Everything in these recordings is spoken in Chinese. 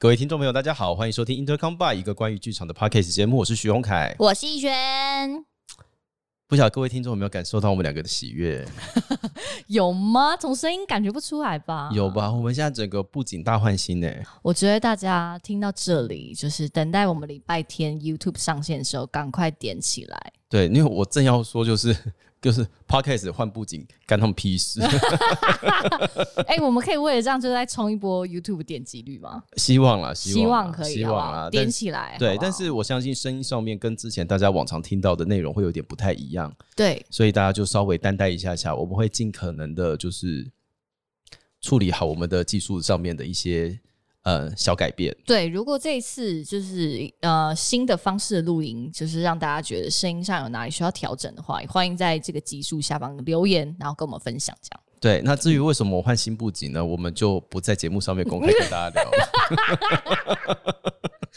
各位听众朋友，大家好，欢迎收听 Intercom By 一个关于剧场的 podcast 节目，我是徐宏凯。我是逸轩，不晓得各位听众有没有感受到我们两个的喜悦？有吗？从声音感觉不出来吧？有吧？我们现在整个布景大换新呢。我觉得大家听到这里，就是等待我们礼拜天 YouTube 上线的时候，赶快点起来。对，因为我正要说，就是就是 podcast 换布景，干他们屁事。哎、我们可以为了这样，就再冲一波 YouTube 点击率吗？希望啦，希希望可以，希望啦。点起来。对，但是我相信声音上面跟之前大家往常听到的内容会有点不太一样，对所以大家就稍微担待一下下，我们会尽可能的，就是处理好我们的技术上面的一些呃小改变。对，如果这一次就是呃新的方式的录音，就是让大家觉得声音上有哪里需要调整的话，也欢迎在这个集数下方留言，然后跟我们分享这样。对，那至于为什么我换新布景呢？我们就不在节目上面公开跟大家聊了。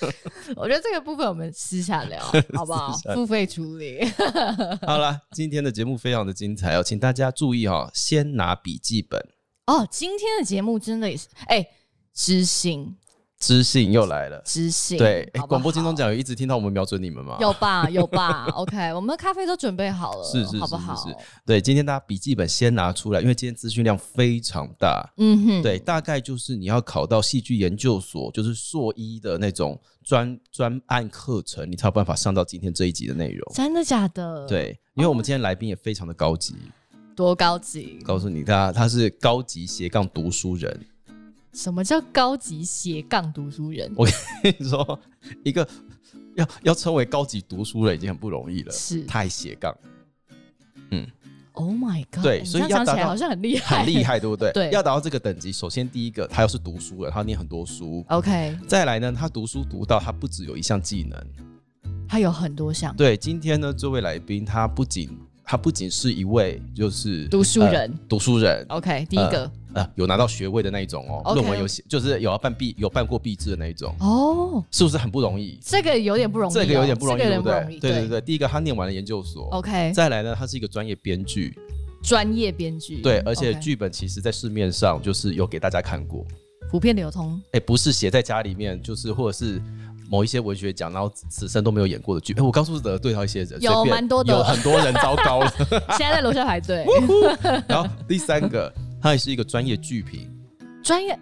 我觉得这个部分我们私下聊，好不好？付费处理。好了，今天的节目非常的精彩哦，请大家注意哈、哦，先拿笔记本。哦，今天的节目真的也是，哎、知性知性又来了，知性，对，广播金钟好奖有一直听到我们瞄准你们吗？有吧 有吧？OK，我们的咖啡都准备好了，是是是好不好？对，今天大家笔记本先拿出来，因为今天资讯量非常大。嗯哼，对，大概就是你要考到戏剧研究所，就是硕一的那种专专案课程，你才有办法上到今天这一集的内容。真的假的？，对，因为我们今天来宾也非常的高级，多高级？告诉你，他他是高级斜杠读书人。什么叫高级斜杠读书人？我跟你说，一个要要称为高级读书人已经很不容易了，是太斜杠，嗯 Oh my god！对你所以要达到这样讲起来好像很厉害，很厉。害，对不对？对要达到这个等级，首先第一个，他要是读书人，他念很多书。OK，再来呢，他读书读到他不只有一项技能。他有很多项对，今天呢，这位来宾他不仅他不仅是一位就是读书人。呃读书人。OK，第一个。呃，有拿到学位的那一种哦。论文有写，就是有要办毕有办过毕制的那一种，哦，是不是很不容易？这个有点不容易哦，这个有点不容易，这个对不对。对对对，第一个他念完了研究所。OK，再来呢，他是一个专业编剧，专业编剧，对，而且剧本其实在市面上就是有给大家看过，普遍流通。哎，不是写在家里面，就是或者是某一些文学奖，然后此生都没有演过的剧。哎，我告诉得对到一些人，有蛮多的有很多人糟糕了。现在在楼下排队，然后第三个，他也是一个专业剧评，专业。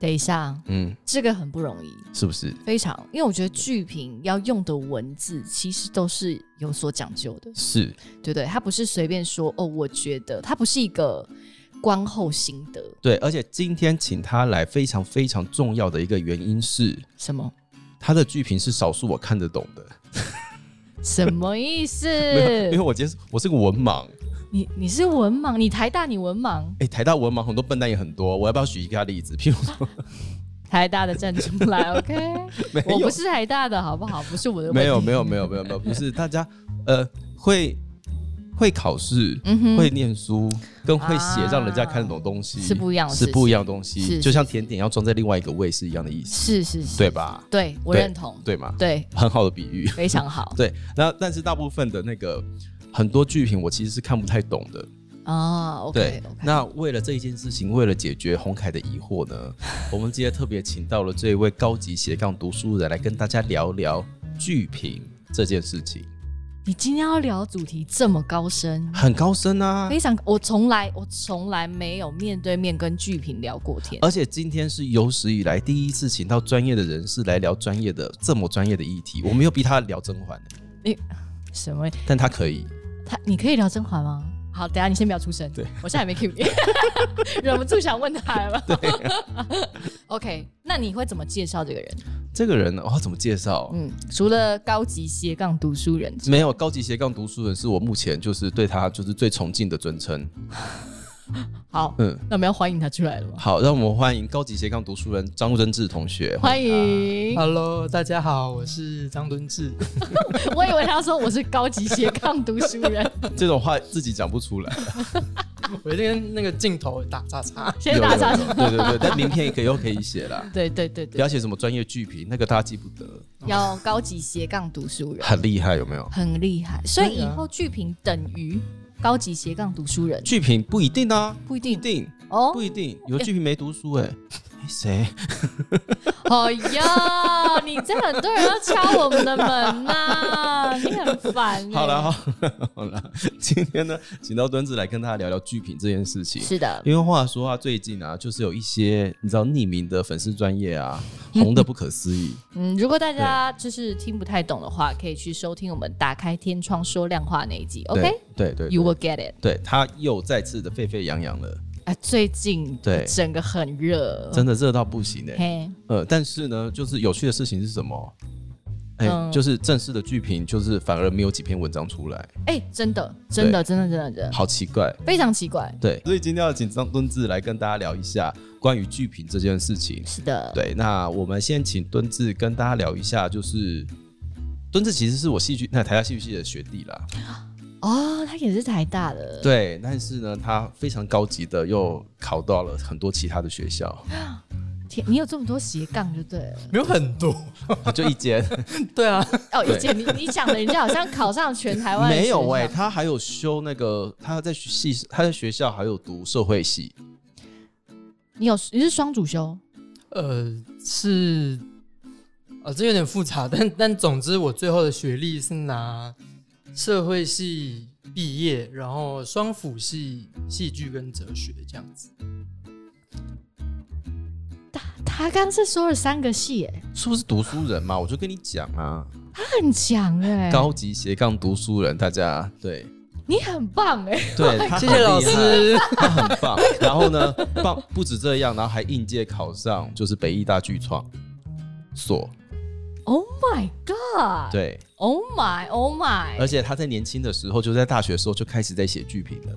等一下，嗯，这个很不容易，是不是？非常，因为我觉得剧评要用的文字其实都是有所讲究的，是，对不对？他不是随便说哦，我觉得他不是一个观后心得，对。而且今天请他来，非常非常重要的一个原因是，什么他的剧评是少数我看得懂的。什么意思？没有，因为我今天我是个文盲，你你是文盲，你台大你文盲，哎、台大文盲很多笨蛋也很多，我要不要举一个例子？譬如说，台大的站出来，OK？没有我不是台大的，好不好？不是我的没有，没有，没有，没有，没有，不是大家呃会会考试，嗯会念书，跟会写啊让人家看得懂东西是不一样的是不一样的东西，是就像甜点要装在另外一个位是一样的意思，是是是，对吧？对我对认同，对吗？对，很好的比喻。非常好 对，那但是大部分的那个很多剧评我其实是看不太懂的。啊。对 OK，那为了这一件事情，为了解决洪凯的疑惑呢，我们今天特别请到了这一位高级斜杠读书人来跟大家聊聊剧评这件事情，你今天要聊主题这么高深，很高深啊。非常，我从来我从来没有面对面跟剧评聊过天。而且今天是有史以来第一次请到专业的人士来聊专业的这么专业的议题，我没有逼他聊甄嬛你，什么？但他可以。他你可以聊甄嬛吗？好，等下你先不要出声，对我现在还没 Q 你，忍不住想问他了。对、OK，那你会怎么介绍这个人？这个人呢，哦，怎么介绍？嗯，除了高级斜杠读书人，没有高级斜杠读书人是我目前就是对他就是最崇敬的尊称。好，嗯，那我们要欢迎他出来了吗？好，让我们欢迎高级斜杠读书人张真志同学。欢迎，Hello，大家好，我是张敦志。我以为他说我是高级斜杠读书人，这种话自己讲不出来，我一定跟那个镜头打叉叉。先打叉有有有对对对，但名片也可以又可以写啦。对对对对，不要写什么专业剧评，那个大家记不得，要高级斜杠读书人，很厉害有没有？很厉害。所以以后剧评等于高级斜杠读书人，剧评不一定啊，不一定。不一定，哦？不。一定，有剧评没读书哎、诶谁？哎呀，你这很多人要敲我们的门呐、你很烦、欸。好了，好了，好了，今天呢，请到墩子来跟大家聊聊剧评这件事情。是的，因为话说啊，最近啊，就是有一些你知道匿名的粉丝专业啊，红的不可思议。嗯，如果大家就是听不太懂的话，可以去收听我们打开天窗说亮话那一集。对 OK，You、对对 will，get it。对他又再次的沸沸扬扬了，啊，最近对。整个很热，真的热到不行哎、嘿，呃，但是呢，就是有趣的事情是什么？哎、嗯。就是正式的剧评，就是反而没有几篇文章出来，哎、真的，真的，真的，真的，真的，好奇怪。非常奇怪。对，所以今天要请张敦志来跟大家聊一下关于剧评这件事情。是的，对，那我们先请敦志跟大家聊一下，就是敦志其实是我戏剧那台下戏剧系的学弟啦，哦，他也是台大的，，对，但是呢，他非常高级的又考到了很多其他的学校，天，你有这么多斜杠就对了。没有很多。就一间。对啊，哦，一间你你讲的人家好像考上全台湾的没有哎、他还有修那个他在系他在学校还有读社会系，你有你是双主修，呃，是，呃，这有点复杂，但但总之，我最后的学历是拿社会系毕业，然后双辅系戏剧跟哲学这样子。他他刚是说了三个系，哎，是不是读书人嘛？我就跟你讲啊，他很强哎，高级斜杠读书人，大家对你很棒哎，对，他谢谢老师。他很棒。然后呢，棒不止这样，然后还应届考上就是北艺大剧创所，Oh my god！对，，Oh my Oh my！而且他在年轻的时候，就在大学的时候就开始在写剧评了。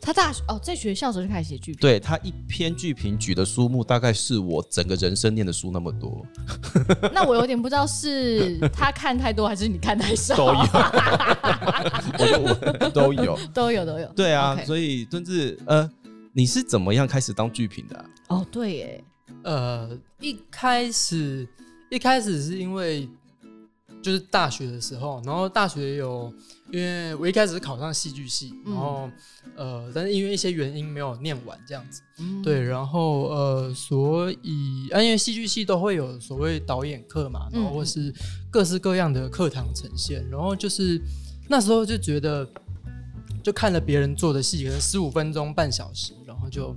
他大学哦，在学校的时候就开始写剧评，对他一篇剧评举的书目，大概是我整个人生念的书那么多，那我有点不知道是他看太多还是你看太少，都有，我我都有。都有都有。对啊所以甚至，呃，你是怎么样开始当剧评的啊、哦，对耶，呃，一开始一开始是因为就是大学的时候，然后大学有，因为我一开始是考上戏剧系，嗯然后呃，但是因为一些原因没有念完这样子。嗯对，然后呃，所以啊，因为戏剧系都会有所谓导演课嘛，然后嗯或是各式各样的课堂呈现，然后就是那时候就觉得，就看了别人做的戏，可能十五分钟、半小时，然后就我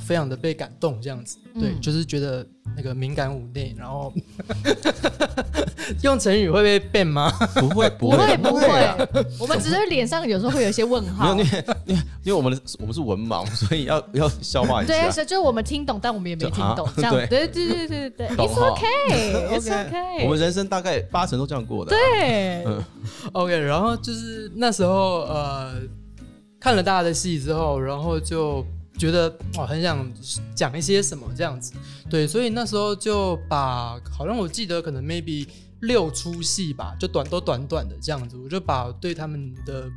非常的被感动，这样子，对，嗯就是觉得那个敏感五内，然后 用成语会被 ban 吗？不会，不会不会啊，我们只是脸上有时候会有一些问没有，号因。为因为因为我们的我们是文盲，所以要要消化一下。对，下。是就是我们听懂，但我们也没听懂啊，这样。对。对对对对对，It's 懂哈 okay，It's okay，我们人生大概八成都这样过的啊。对，嗯。OK，然后就是那时候呃看了大家的戏之后，然后就觉得我很想讲一些什么这样子，对，所以那时候就把好像我记得可能 maybe 六出戏吧，就短都短短的这样子，我就把对他们的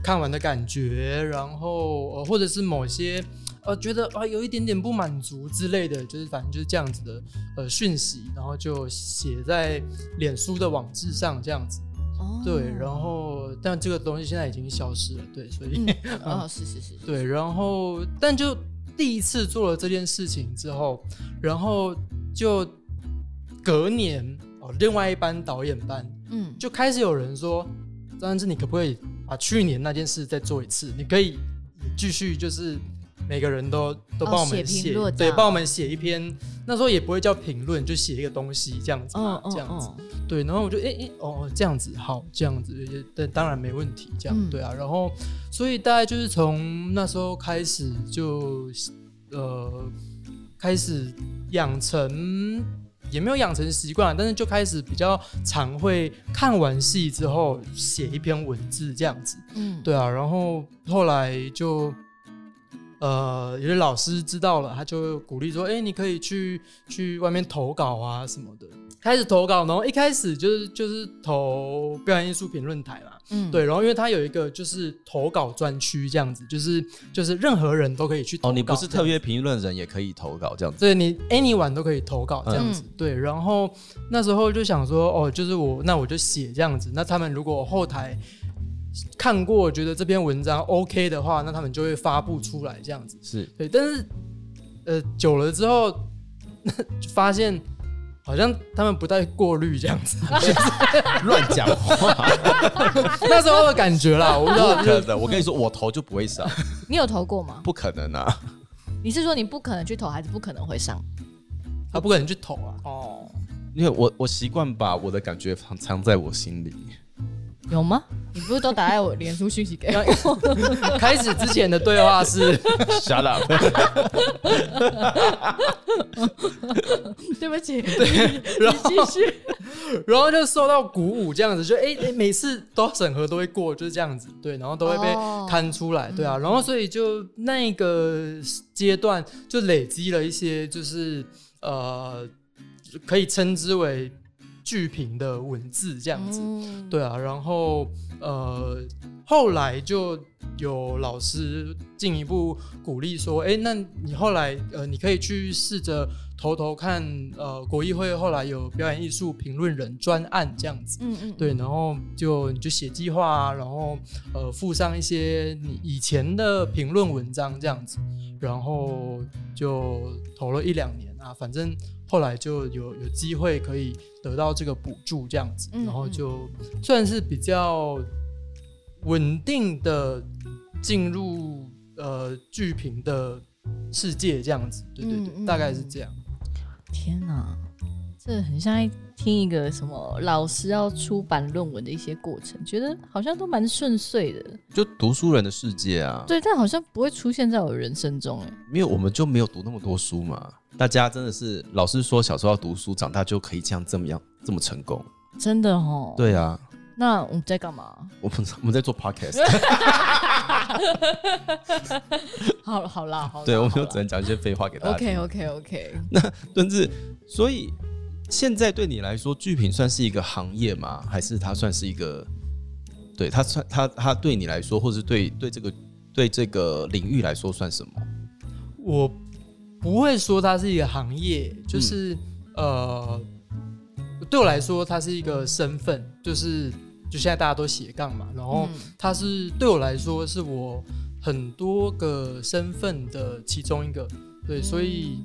看完的感觉，然后呃或者是某些。呃，觉得啊有一点点不满足之类的，就是反正就是这样子的呃讯息，然后就写在脸书的网志上这样子。哦对，然后但这个东西现在已经消失了，对，所以、嗯，哦，是是是，是对，然后但就第一次做了这件事情之后，然后就隔年哦，另外一班导演班嗯，就开始有人说，张安志，你可不可以把去年那件事再做一次？你可以继续就是。每个人都都帮我们写，对，帮我们写一篇。那时候也不会叫评论，就写一个东西这样子嘛，嗯这样子。嗯对，然后我就诶诶哦这样子好这样子，也但当然没问题，这样、嗯对啊。然后所以大概就是从那时候开始就呃开始养成也没有养成习惯，但是就开始比较常会看完戏之后写一篇文字这样子。嗯，对啊，然后后来就呃，有些老师知道了，他就鼓励说：“哎、你可以去去外面投稿啊什么的。”开始投稿，然后一开始就是就是投表演艺术评论台嘛，嗯，对，然后因为他有一个就是投稿专区这样子，就是就是任何人都可以去投稿哦，你不是特约评论人也可以投稿这样子。对你 anyone 都可以投稿这样子，嗯对。然后那时候就想说，哦，就是我那我就写这样子。那他们如果后台看过，觉得这篇文章 OK 的话，那他们就会发布出来这样子。是对，但是呃久了之后，就 发现好像他们不太过滤这样子，乱讲话，那时候的感觉啦，我不知道，可能。我跟你说，我投就不会上，你有投过吗？不可能啊！你是说你不可能去投，还是不可能会上？他不可能去投啊。哦，因为我我习惯把我的感觉藏藏在我心里。有吗？你不是都打在我脸书讯息给我？开始之前的对话是，Shut up！对不起，然后继续。然后就受到鼓舞，这样子就哎哎、每次都审核都会过，就是这样子，对，然后都会被哦刊出来，对啊，然后所以就那个阶段就累积了一些，就是呃，可以称之为剧评的文字这样子，嗯。对啊，然后呃，后来就有老师进一步鼓励说，哎，那你后来呃，你可以去试着投投看，呃，国议会后来有表演艺术评论人专案这样子。嗯嗯，对，然后就你就写计划啊，然后呃附上一些你以前的评论文章这样子，然后就投了一两年啊，反正后来就有有机会可以得到这个补助这样子，嗯然后就算是比较稳定的进入呃剧评的世界这样子，对对对，大概是这样。天哪，这很像在听一个什么老师要出版论文的一些过程，觉得好像都蛮顺遂的。就读书人的世界啊，对，但好像不会出现在我人生中哎。因为我们就没有读那么多书嘛。大家真的是老师说小时候要读书，长大就可以这样这么样这么成功。真的哦。，对啊，那我们在干嘛？我们我们在做 podcast，好了好啦好啦，对，我们就只能讲一些废话给大家。OK OK OK，那但是，所以现在对你来说，剧品算是一个行业吗？还是它算是一个？对它算它它对你来说，或是对对这个对这个领域来说算什么？我不会说它是一个行业，就是、呃，对我来说，它是一个身份，就是就现在大家都斜杠嘛，然后嗯它是对我来说是我很多个身份的其中一个，对，所以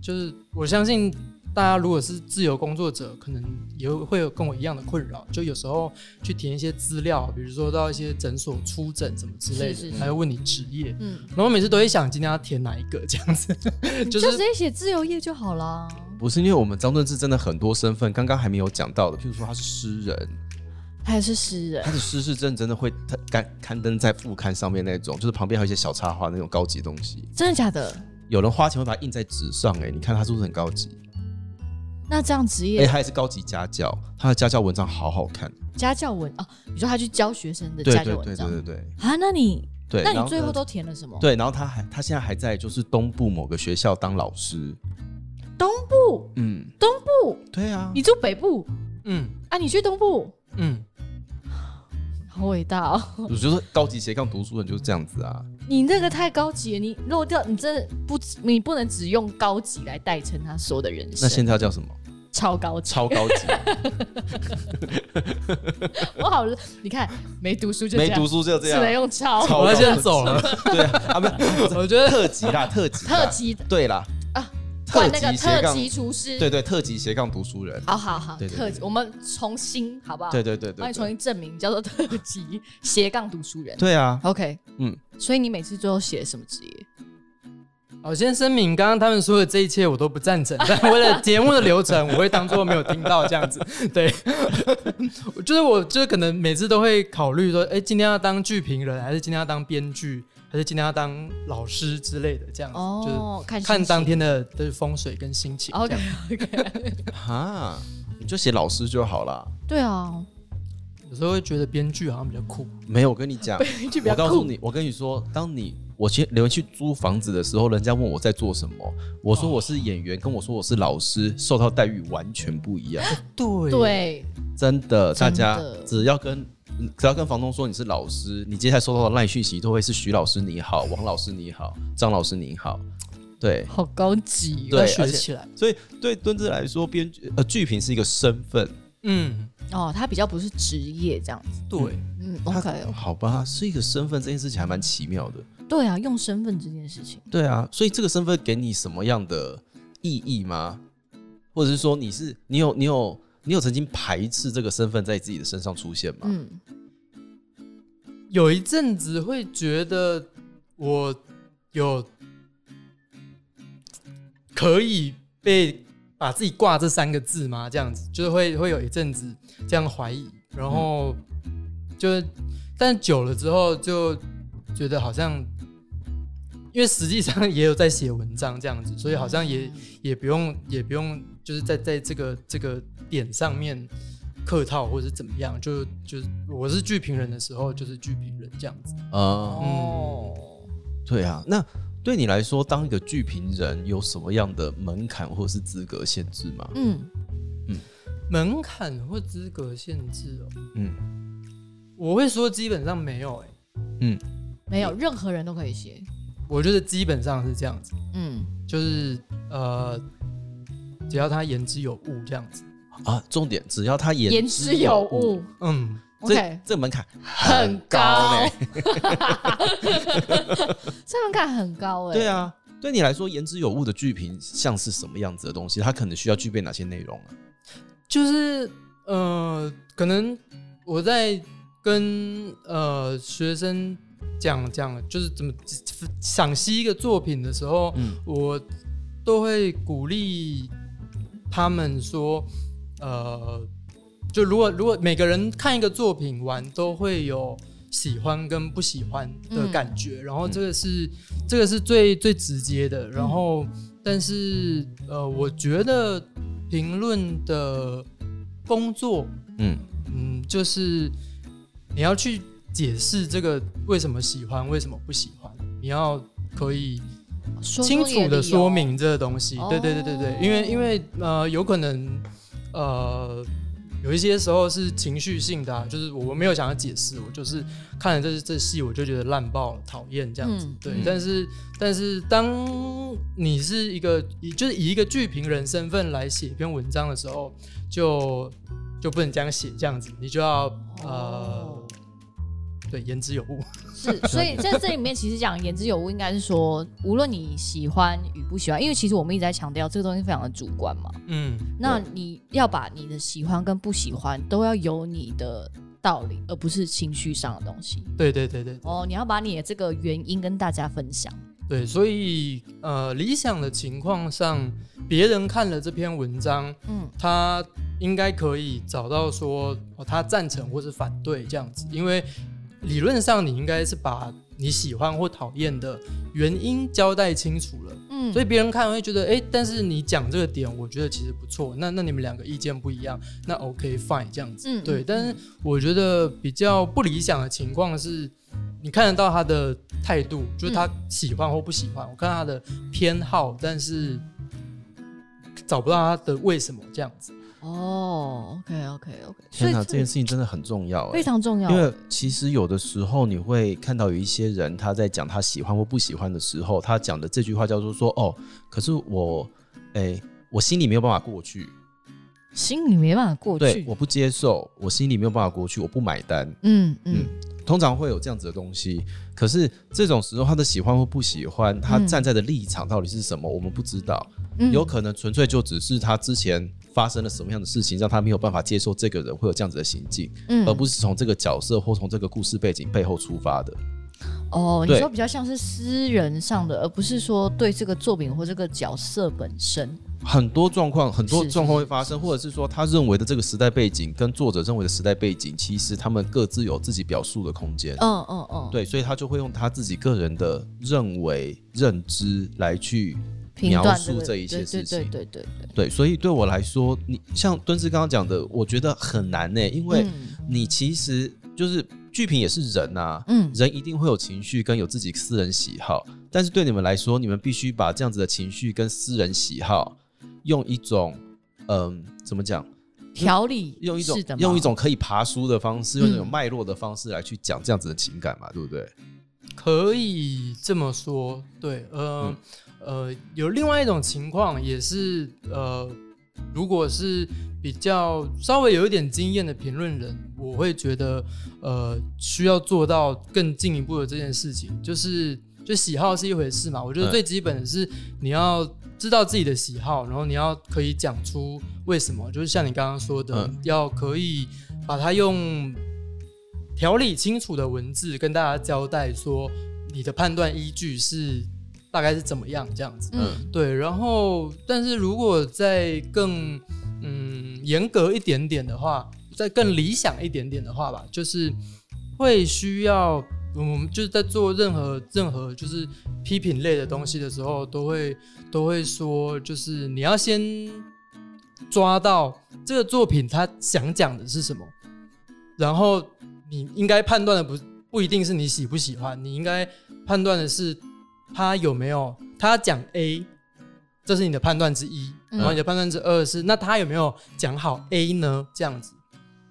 就是我相信。大家如果是自由工作者，可能也会有跟我一样的困扰，就有时候去填一些资料，比如说到一些诊所出诊什么之类的，是是是还会问你职业，嗯，然后我每次都会想今天要填哪一个这样子，就 就是直接写自由业就好了。不是因为我们张顿志真的很多身份，刚刚还没有讲到的，譬如说他是诗人，还是诗人他，的诗是真真的会刊刊登在副刊上面那种，就是旁边还有一些小插画那种高级东西。真的假的？有人花钱会把它印在纸上、哎，你看他是不是很高级？那这样职业哎、业他也是高级家教，他的家教文章好好看。家教文啊，你说他去教学生的对对对家教文章对对对啊？那你对。那你最后都填了什么？对，然后他还他现在还在就是东部某个学校当老师。东部，嗯，东部，对啊，你住北部嗯啊？你去东部，嗯，好伟大哦！我觉得高级斜杠读书人就是这样子啊。你那个太高级了，你漏掉，你真的不，你不能只用高级来代称他所有的人生。那现在要叫什么？超高级，超高级，我好，你看没读书就这样没读书就这只能。用超超我要先走了。对啊，啊不是，我觉得特级啦，特级，特级的对啦啊，特换那个级斜杠，特级厨师。对对，特级斜杠读书人。好好好，特级，我们重新好不好？对对对对帮你重，新证明，叫做特级斜杠读书人。对啊，OK，嗯，所以你每次最后写什么职业？我先声明，刚刚他们说的这一切我都不赞成，但为了节目的流程，我会当做没有听到这样子。对，就是我就是可能每次都会考虑说，哎、今天要当剧评人，还是今天要当编剧，还是今天要当老师之类的，这样子，哦，就是看心情当天的的风水跟心情。这 OK OK，哈，你就写老师就好了。对啊，有时候会觉得编剧好像比较酷。没有，我跟你讲，就比较酷。我告诉你，我跟你说，当你我去留去租房子的时候，人家问我在做什么，我说我是演员，跟我说我是老师，受到待遇完全不一样。对，对，真的，大家只要跟只要跟房东说你是老师，你接下来收到的赖讯息都会是徐老师你好，王老师你好，张老师你好。对，好高级对而且学起来。所以对敦志来说，编剧呃剧评是一个身份。嗯，哦，他比较不是职业这样子。对，嗯，OK，好吧，是一个身份，这件事情还蛮奇妙的。对啊，用身份这件事情，对啊，所以这个身份给你什么样的意义吗？或者是说你是你有你有你有曾经排斥这个身份在自己的身上出现吗？嗯有一阵子会觉得我有可以被把自己挂这三个字吗？这样子就是会会有一阵子这样怀疑，然后就是但久了之后就觉得好像，因为实际上也有在写文章这样子，所以好像也也不用也不用就是在在这个这个点上面客套或者是怎么样，就就是我是剧评人的时候就是剧评人这样子。呃，哦，对啊，那对你来说，当一个剧评人有什么样的门槛或是资格限制吗？嗯。门槛或资格限制哦，嗯。我会说基本上没有哎、嗯，没有任何人都可以写，我觉得基本上是这样子，嗯。就是呃，只要他言之有物这样子，啊，重点只要他言言之有物。嗯，这，OK，这门槛很高高。呢。这门槛很高哎，对，啊，对你来说，言之有物的剧评像是什么样子的东西？它可能需要具备哪些内容啊？就是呃，可能我在跟呃学生讲讲，就是怎么赏析一个作品的时候，嗯。我都会鼓励他们说，呃，就如果如果每个人看一个作品完，都会有喜欢跟不喜欢的感觉，然后这个是、这个是最最直接的，然后、但是呃，我觉得评论的工作，嗯。嗯，就是你要去解释这个为什么喜欢，为什么不喜欢，你要可以清楚的说明这个东西。对对对对对哦，因为因为呃，有可能呃。有一些时候是情绪性的、啊，就是我没有想要解释，我就是看了这这戏，我就觉得烂爆了，讨厌这样子。嗯对，嗯但是但是当你是一个以就是以一个剧评人身份来写一篇文章的时候，就就不能这样写这样子，你就要呃哦对言之有物。是，所以在这里面其实讲言之有物，应该是说，无论你喜欢与不喜欢，因为其实我们一直在强调这个东西非常的主观嘛。嗯，那你要把你的喜欢跟不喜欢都要有你的道理，而不是情绪上的东西。对对对对哦，你要把你的这个原因跟大家分享。对，所以呃，理想的情况上，别人看了这篇文章，嗯他应该可以找到说、哦、他赞成或是反对这样子，因为理论上你应该是把你喜欢或讨厌的原因交代清楚了。嗯，所以别人看会觉得，哎、但是你讲这个点，我觉得其实不错。那那你们两个意见不一样，那 OK fine 这样子，对。但是我觉得比较不理想的情况是，你看得到他的态度，就是他喜欢或不喜欢，我看到他的偏好，但是找不到他的为什么这样子。哦，OK OK OK，所以天哪，这件事情真的很重要哎非。常重要。因为其实有的时候你会看到有一些人他在讲他喜欢或不喜欢的时候，他讲的这句话叫做说哦，可是我，哎、我心里没有办法过去，心里没办法过对，去。我不接受，我心里没有办法过去，我不买单。嗯嗯通常会有这样子的东西，可是这种时候他的喜欢或不喜欢，他嗯站在的立场到底是什么，我们不知道。嗯，有可能纯粹就只是他之前发生了什么样的事情，让他没有办法接受这个人会有这样子的行径，嗯而不是从这个角色或从这个故事背景背后出发的。哦，你说比较像是私人上的，而不是说对这个作品或这个角色本身。很多状况，很多是状况会发生，或者是说他认为的这个时代背景跟作者认为的时代背景，其实他们各自有自己表述的空间。嗯嗯嗯，，对，所以他就会用他自己个人的认为、认知来去描述这一些事情。对对对对对，对，所以对我来说，你像敦志刚刚讲的，我觉得很难呢、因为嗯。你其实就是剧评也是人啊，嗯。人一定会有情绪跟有自己私人喜好，但是对你们来说，你们必须把这样子的情绪跟私人喜好，用一种嗯、怎么讲，调理用一种用一种可以爬书的方式，用一种嗯脉络的方式来去讲这样子的情感嘛，对不对？可以这么说，对，呃、呃，有另外一种情况也是，呃，如果是比较稍微有一点经验的评论人，我会觉得，呃，需要做到更进一步的这件事情，就是就喜好是一回事嘛。我觉得嗯最基本的是你要知道自己的喜好，然后你要可以讲出为什么，就是像你刚刚说的，嗯要可以把它用条理清楚的文字跟大家交代说你的判断依据是大概是怎么样这样子。嗯对，然后但是如果再更嗯严格一点点的话，再更理想一点点的话吧，就是会需要我们就是在做任何任何就是批评类的东西的时候，都会都会说，就是你要先抓到这个作品他想讲的是什么，然后你应该判断的不不一定是你喜不喜欢，你应该判断的是他有没有他讲 A，这是你的判断之一，嗯然后你的判断之二是那他有没有讲好 A 呢？这样子，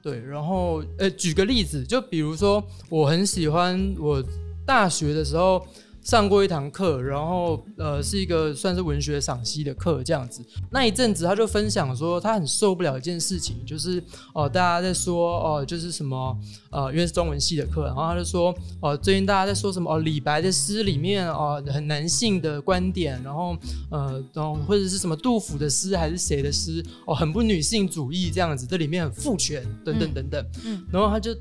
对，然后呃，举个例子，就比如说我很喜欢我大学的时候。上过一堂课，然后呃是一个算是文学赏析的课这样子。那一阵子他就分享说，他很受不了一件事情，就是哦、大家在说哦、就是什么呃，因为是中文系的课，然后他就说哦、最近大家在说什么哦，李白的诗里面哦、很男性的观点，然后呃，然后或者是什么杜甫的诗还是谁的诗哦，很不女性主义这样子，这里面很父权等等等等，然后他就。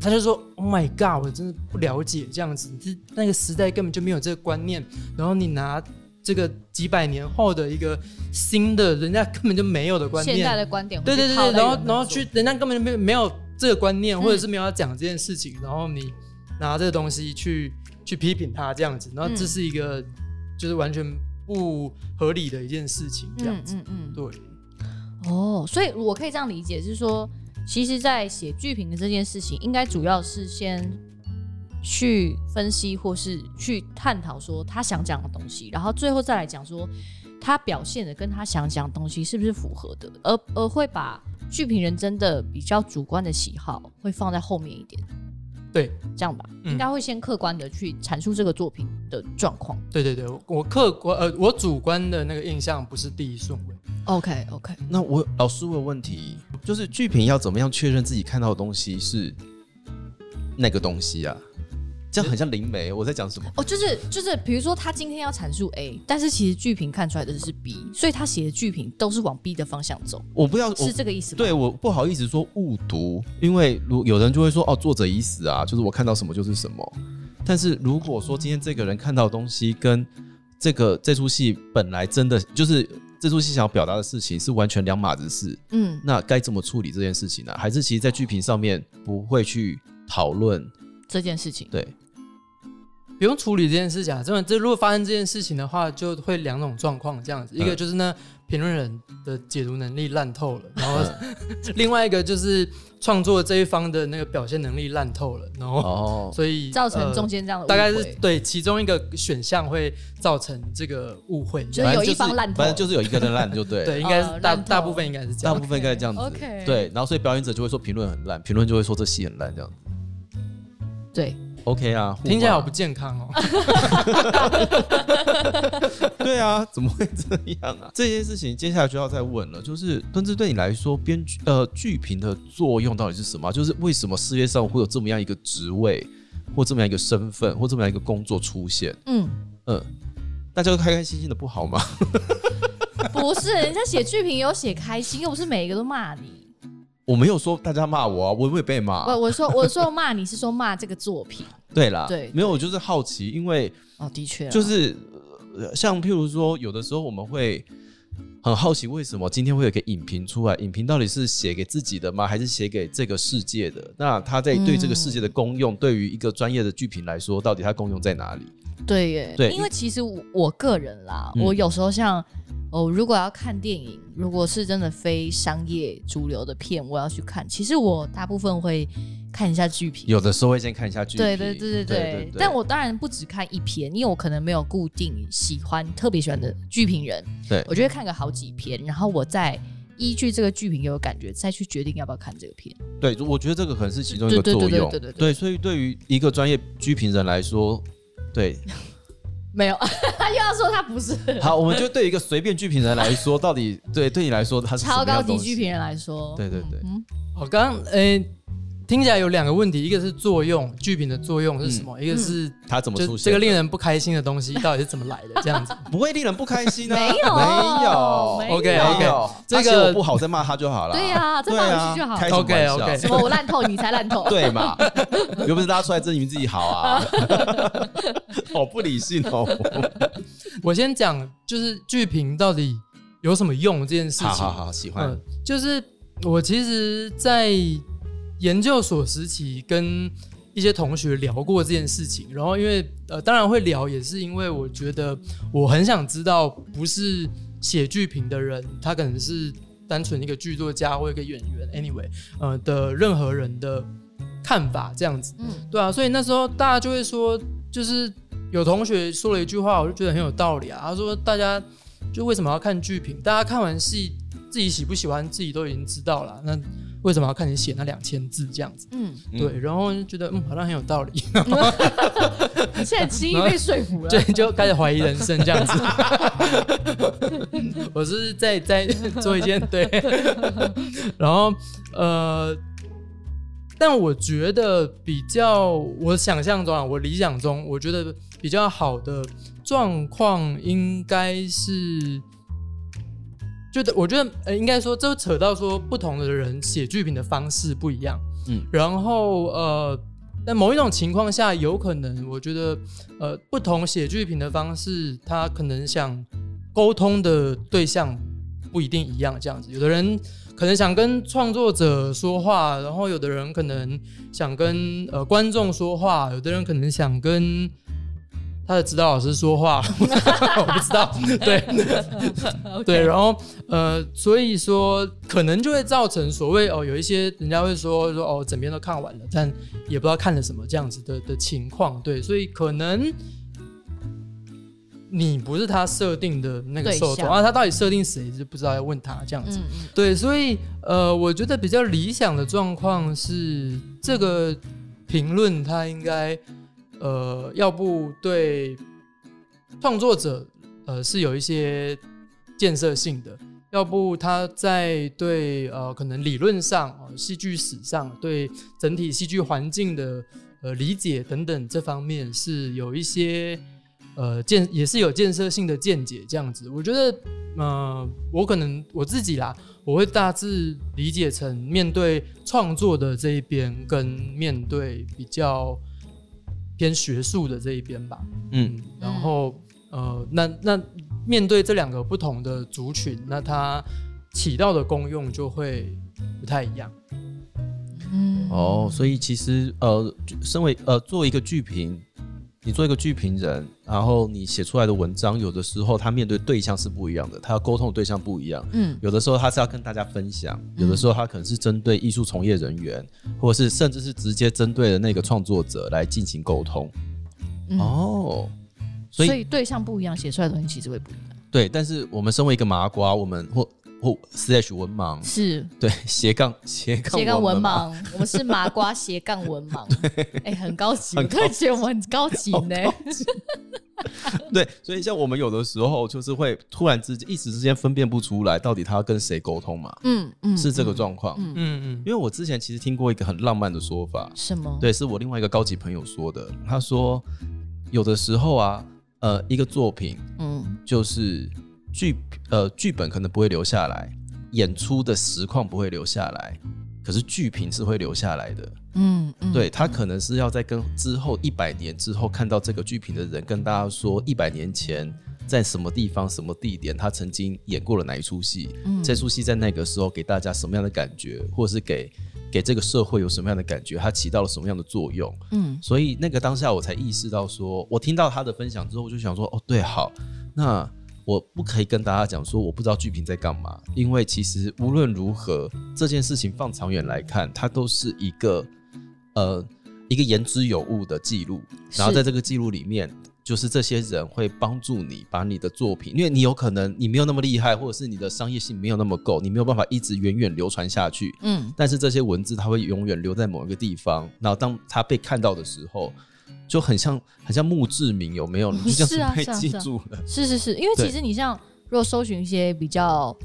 他就说：“Oh my god，我真的不了解这样子，这那个时代根本就没有这个观念。然后你拿这个几百年后的一个新的，人家根本就没有的观念，现代的观点对对对然后然后去，人家根本就没有没有这个观念，嗯或者是没有要讲这件事情，然后你拿这个东西去去批评他这样子，然后这嗯是一个就是完全不合理的一件事情，这样子，嗯嗯对，嗯，哦，所以我可以这样理解，就是说，其实，在写剧评的这件事情，应该主要是先去分析或是去探讨说他想讲的东西，然后最后再来讲说他表现的跟他想讲的东西是不是符合的，而而会把剧评人真的比较主观的喜好会放在后面一点，对。这样吧，嗯。应该会先客观的去阐述这个作品的状况。对对对，我客观呃我主观的那个印象不是第一顺位，OK OK，那我老师问问题，就是剧评要怎么样确认自己看到的东西是那个东西啊？这样很像灵媒，我在讲什么？哦，就是就是，比如说他今天要阐述 A，但是其实剧评看出来的是 B，所以他写的剧评都是往 B 的方向走，我不要，我是这个意思吗？对我不好意思说误读，因为如有人就会说哦，作者已死啊，就是我看到什么就是什么。但是如果说今天这个人看到的东西跟这个这出戏本来真的就是这出戏想要表达的事情是完全两码子事，嗯，那该怎么处理这件事情呢？还是其实，在剧评上面不会去讨论？这件事情，对，不用处理这件事情啊。真的，这如果发生这件事情的话，就会两种状况这样子，一个嗯就是呢评论人的解读能力烂透了，然后嗯。另外一个就是创作这一方的那个表现能力烂透了，然后哦，所以造成呃中间这样的误大概是对其中一个选项会造成这个误会，就有反正就是一方烂透反正就是有一个人烂，就对。对，应该是大呃烂透大部分应该是这样。大部分应该这样子。OK，OK 对，然后所以表演者就会说评论很烂，评论就会说这戏很烂，这样子。对，OK 啊，听起来好不健康哦。对啊，怎么会这样啊？这件事情接下来就要再问了，就是敦志对你来说，编剧呃剧评的作用到底是什么？就是为什么世界上会有这么样一个职位，或这么样一个身份，或这么样一个工作出现？嗯，嗯，大家都开开心心的不好吗？不是，人家写剧评有写开心，又不是每一个都骂你。我没有说大家骂我啊，我会被骂。我我说我说骂你是说骂这个作品 对啦，对没有，我就是好奇，因为哦，的确啊，就是、呃像譬如说，有的时候我们会很好奇，为什么今天会有一个影评出来？影评到底是写给自己的吗？还是写给这个世界的？那它在对这个世界的功用，对于一个专业的剧评来说，到底它功用在哪里？对耶，对因为其实我我个人啦，嗯我有时候像哦，如果要看电影，如果是真的非商业主流的片，我要去看，其实我大部分会看一下剧评。有的时候会先看一下剧评，对对对对对对，但我当然不只看一篇，因为我可能没有固定喜欢、特别喜欢的剧评人，对我就会看个好几篇，然后我再依据这个剧评给我感觉，再去决定要不要看这个片。对，我觉得这个可能是其中一个对对作用。对对对对对所以对于一个专业剧评人来说，对，没有，他 又要说他不是。好，我们就对一个随便剧评人来说，到底对对你来说，他是超高级剧评人来说，对对对。嗯，我刚刚诶，听起来有两个问题，一个是作用，剧评的作用是什么？一个是它怎么出现？就这个令人不开心的东西到底是怎么来的？这样子 不会令人不开心啊？没有没有 OK，OK 没有这个我不好再骂他就好了。对呀这对骂回啊去就好开什么玩笑 OK，OK 什么我烂透，你才烂透。对嘛？又不是拉出来证明自己好啊，好不理性哦。我先讲，就是剧评到底有什么用这件事情。好好好，喜欢嗯，就是我其实，在研究所时期跟一些同学聊过这件事情，然后因为呃，当然会聊，也是因为我觉得我很想知道，不是写剧评的人，他可能是单纯一个剧作家或一个演员，anyway，呃的任何人的看法这样子。嗯对啊，所以那时候大家就会说，就是有同学说了一句话，我就觉得很有道理啊。他说，大家就为什么要看剧评？大家看完戏自己喜不喜欢，自己都已经知道了。那为什么要看你写那两千字这样子？嗯，嗯对，然后就觉得嗯，好像很有道理，现在轻易 被说服了。对，就开始怀疑人生这样子。我是在在做一件对，然后呃，但我觉得比较我想象中啊，我理想中，我觉得比较好的状况应该是。觉得，我觉得，呃，应该说，这扯到说，不同的人写剧评的方式不一样，嗯。然后，呃，在某一种情况下，有可能，我觉得，呃，不同写剧评的方式，他可能想沟通的对象不一定一样，这样子，有的人可能想跟创作者说话，然后有的人可能想跟呃观众说话，有的人可能想跟他的指导老师说话，我不知道，对 对，然后呃，所以说可能就会造成所谓哦，有一些人家会说说哦，整篇都看完了，但也不知道看了什么这样子的的情况，对，所以可能。你不是他设定的那个受众象啊，他到底设定谁就不知道，要问他这样子。嗯嗯对，所以呃，我觉得比较理想的状况是，这个评论他应该呃，要不对创作者呃是有一些建设性的，要不他在对呃可能理论上哦戏剧史上对整体戏剧环境的呃理解等等这方面是有一些。呃，建也是有建设性的见解，这样子，我觉得，呃，我可能我自己啦，我会大致理解成面对创作的这一边，跟面对比较偏学术的这一边吧。嗯，然后呃，那那面对这两个不同的族群，那它起到的功用就会不太一样。嗯哦，所以其实呃，身为呃作为一个剧评，你做一个剧评人，然后你写出来的文章，有的时候他面对对象是不一样的，他要沟通的对象不一样。嗯有的时候他是要跟大家分享，有的时候他可能是针对艺术从业人员，或者是甚至是直接针对的那个创作者来进行沟通。嗯哦，所以所以对象不一样，写出来的东西其实会不一样。对，但是我们身为一个麻瓜，我们或或 slash 文盲，是。对斜杠 斜杠斜杠文嘛，盲，我们是麻瓜斜杠文盲，哎、很高级，我很突然觉得我们很高级呢。对，所以像我们有的时候就是会突然之间一时之间分辨不出来，到底他要跟谁沟通嘛，嗯嗯，是这个嗯状况。嗯嗯嗯。因为我之前其实听过一个很浪漫的说法，什么？对，是我另外一个高级朋友说的。他说，有的时候啊，呃，一个作品嗯。就是剧呃剧本可能不会留下来，演出的实况不会留下来，可是剧评是会留下来的。嗯嗯，对他可能是要在跟之后一百年之后看到这个剧评的人跟大家说，一百年前在什么地方、什么地点，他曾经演过了哪一出戏，嗯这出戏在那个时候给大家什么样的感觉，或者是给给这个社会有什么样的感觉，它起到了什么样的作用。嗯所以那个当下我才意识到说，我听到他的分享之后，我就想说，哦，对，好，那我不可以跟大家讲说我不知道剧评在干嘛，因为其实无论如何，这件事情放长远来看，它都是一个呃一个言之有物的记录，然后在这个记录里面。就是这些人会帮助你把你的作品，因为你有可能你没有那么厉害，或者是你的商业性没有那么够，你没有办法一直远远流传下去。嗯但是这些文字它会永远留在某一个地方，然后当它被看到的时候，就很像很像墓志铭，有没有？你就这样子被记住了。是是是，因为其实你像如果搜寻一些比较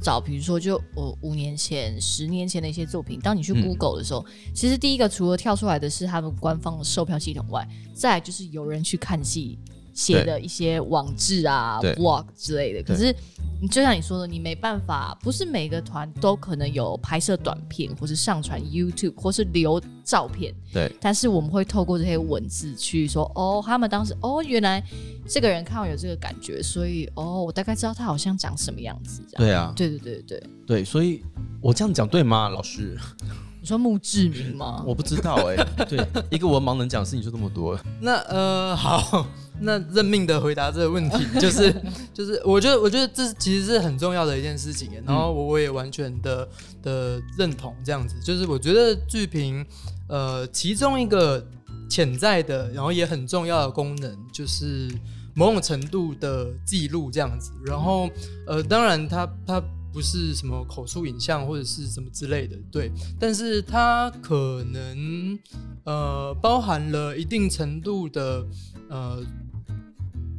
早，比如说就我五年前、十年前的一些作品，当你去 Google 的时候，其实第一个除了跳出来的是他们官方的售票系统外，再就是有人去看戏写的一些网志啊、对 blog 之类的。可是你就像你说的，你没办法，不是每个团都可能有拍摄短片，或是上传 YouTube，或是留照片。对，但是我们会透过这些文字去说，哦，他们当时，哦，原来这个人看我有这个感觉，所以，哦，我大概知道他好像长什么样子，这样。对啊，对对对对对，对，所以我这样讲对吗，老师？你说墓志铭吗？我不知道哎、对，一个文盲能讲的事情就这么多。那呃，好，那认命的回答这个问题，就是就是，我觉得我觉得这其实是很重要的一件事情，然后我我也完全的的认同这样子，就是我觉得剧评呃其中一个潜在的，然后也很重要的功能就是某种程度的记录这样子，然后呃，当然它它。不是什么口述影像或者是什么之类的，对，但是它可能呃包含了一定程度的呃，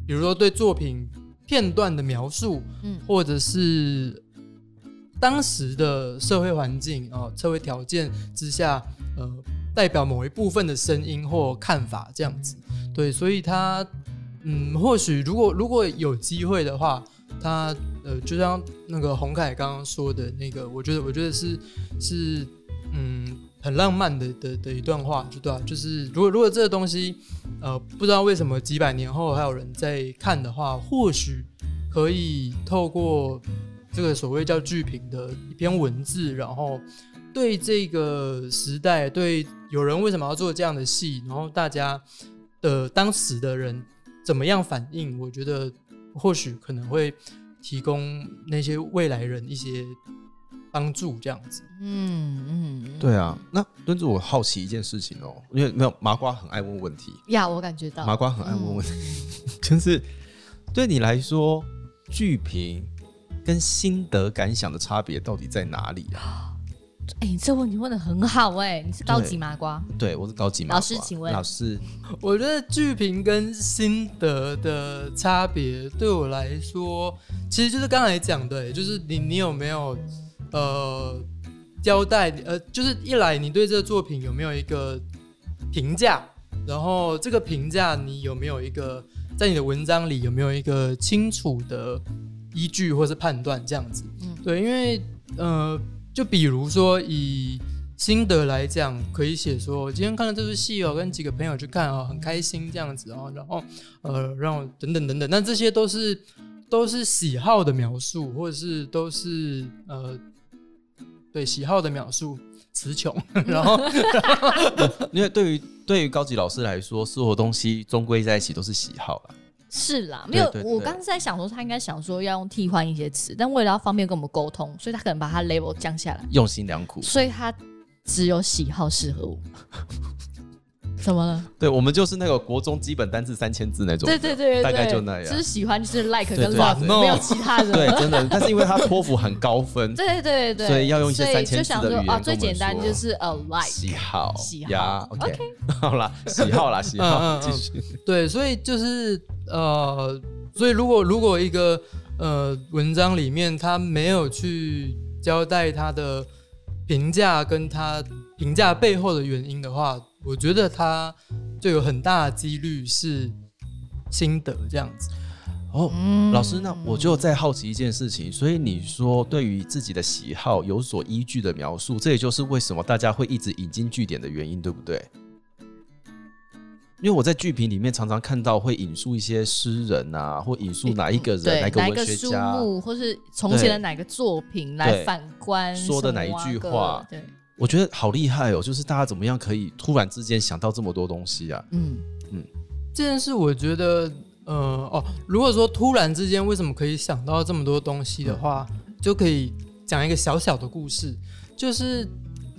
比如说对作品片段的描述，嗯或者是当时的社会环境啊、呃社会条件之下，呃，代表某一部分的声音或看法这样子。对，所以他嗯，或许如果如果有机会的话，他呃，就像那个洪凯刚刚说的那个，我觉得我觉得是是嗯很浪漫的的的一段话，就对啊，就是如果如果这个东西呃不知道为什么几百年后还有人在看的话，或许可以透过这个所谓叫剧评的一篇文字，然后对这个时代，对有人为什么要做这样的戏，然后大家的当时的人怎么样反应，我觉得或许可能会提供那些未来人一些帮助，这样子。嗯嗯，对啊，那墩子，我好奇一件事情哦，因为没有麻瓜很爱问问题，呀，我感觉到。麻瓜很爱问问题，就是对你来说，剧评跟心得感想的差别到底在哪里啊？哎、你这问题问的很好哎、你是高级麻瓜，对我是高级麻瓜。老师请问。老师，我觉得剧评跟心得的差别对我来说，其实就是刚才讲的、欸就是你你有没有呃交代呃，就是一来你对这个作品有没有一个评价，然后这个评价你有没有一个在你的文章里有没有一个清楚的依据或是判断这样子。嗯对，因为呃，就比如说以心得来讲，可以写说，我今天看了这出戏哦，跟几个朋友去看哦，很开心这样子哦，然后呃，让我等等等等，那这些都是都是喜好的描述，或者是都是呃，对喜好的描述，词穷，然后 因为对于对于高级老师来说，所有东西终归在一起都是喜好啦。是啦，没有。对对对我刚刚在想说，他应该想说要用替换一些词，但为了要方便跟我们沟通，所以他可能把他 level 降下来，用心良苦。所以他只有喜好适合我。怎么了？对我们就是那个国中基本单字三千字那种。对对对对，大概就那样。只是喜欢就是 like 跟 love，对。没有其他的。对，真的，但是因为他托福很高分，对对对，所以要用一些3000所以就想字的语言啊，最简单就是 a like 喜好，喜好，OK，好啦，喜好啦，喜嗯好，嗯嗯。继续。对，所以就是呃，所以如果如果一个呃文章里面他没有去交代他的评价跟他评价背后的原因的话，我觉得他就有很大的几率是心得这样子。哦，嗯。老师，那我就再好奇一件事情，所以你说对于自己的喜好有所依据的描述，这也就是为什么大家会一直引经据典的原因，对不对？因为我在剧评里面常常看到会引述一些诗人啊，或引述哪一个人、对哪个文学家，目，或是从前的哪个作品来反观说的哪一句话。对，我觉得好厉害哦！就是大家怎么样可以突然之间想到这么多东西啊？嗯嗯，这件事我觉得，呃，哦，如果说突然之间为什么可以想到这么多东西的话，就可以讲一个小小的故事，就是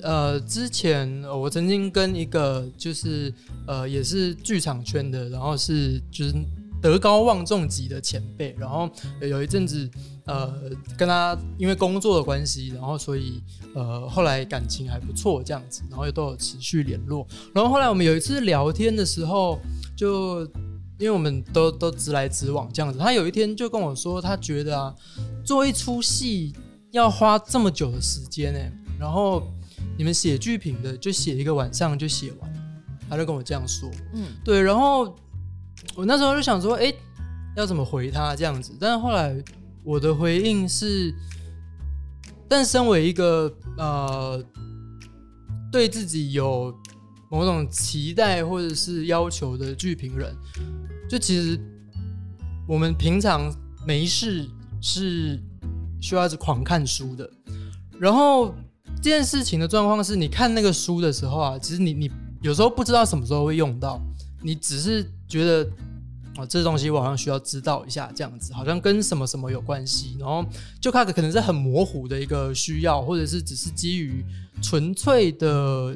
呃，之前呃我曾经跟一个就是呃也是剧场圈的，然后是就是德高望重级的前辈，然后呃有一阵子呃跟他因为工作的关系，然后所以呃后来感情还不错这样子，然后也都有持续联络，然后后来我们有一次聊天的时候，就因为我们都都直来直往这样子，他有一天就跟我说，他觉得啊，做一出戏要花这么久的时间呢？然后你们写剧评的就写一个晚上就写完，他就跟我这样说。嗯，对，然后我那时候就想说，哎，要怎么回他这样子？但是后来我的回应是，但身为一个呃对自己有某种期待或者是要求的剧评人，就其实我们平常没事是需要一直狂看书的，然后这件事情的状况是，你看那个书的时候啊，其实你你有时候不知道什么时候会用到，你只是觉得哦，这东西我好像需要知道一下，这样子好像跟什么什么有关系，然后就看可能是很模糊的一个需要，或者是只是基于纯粹的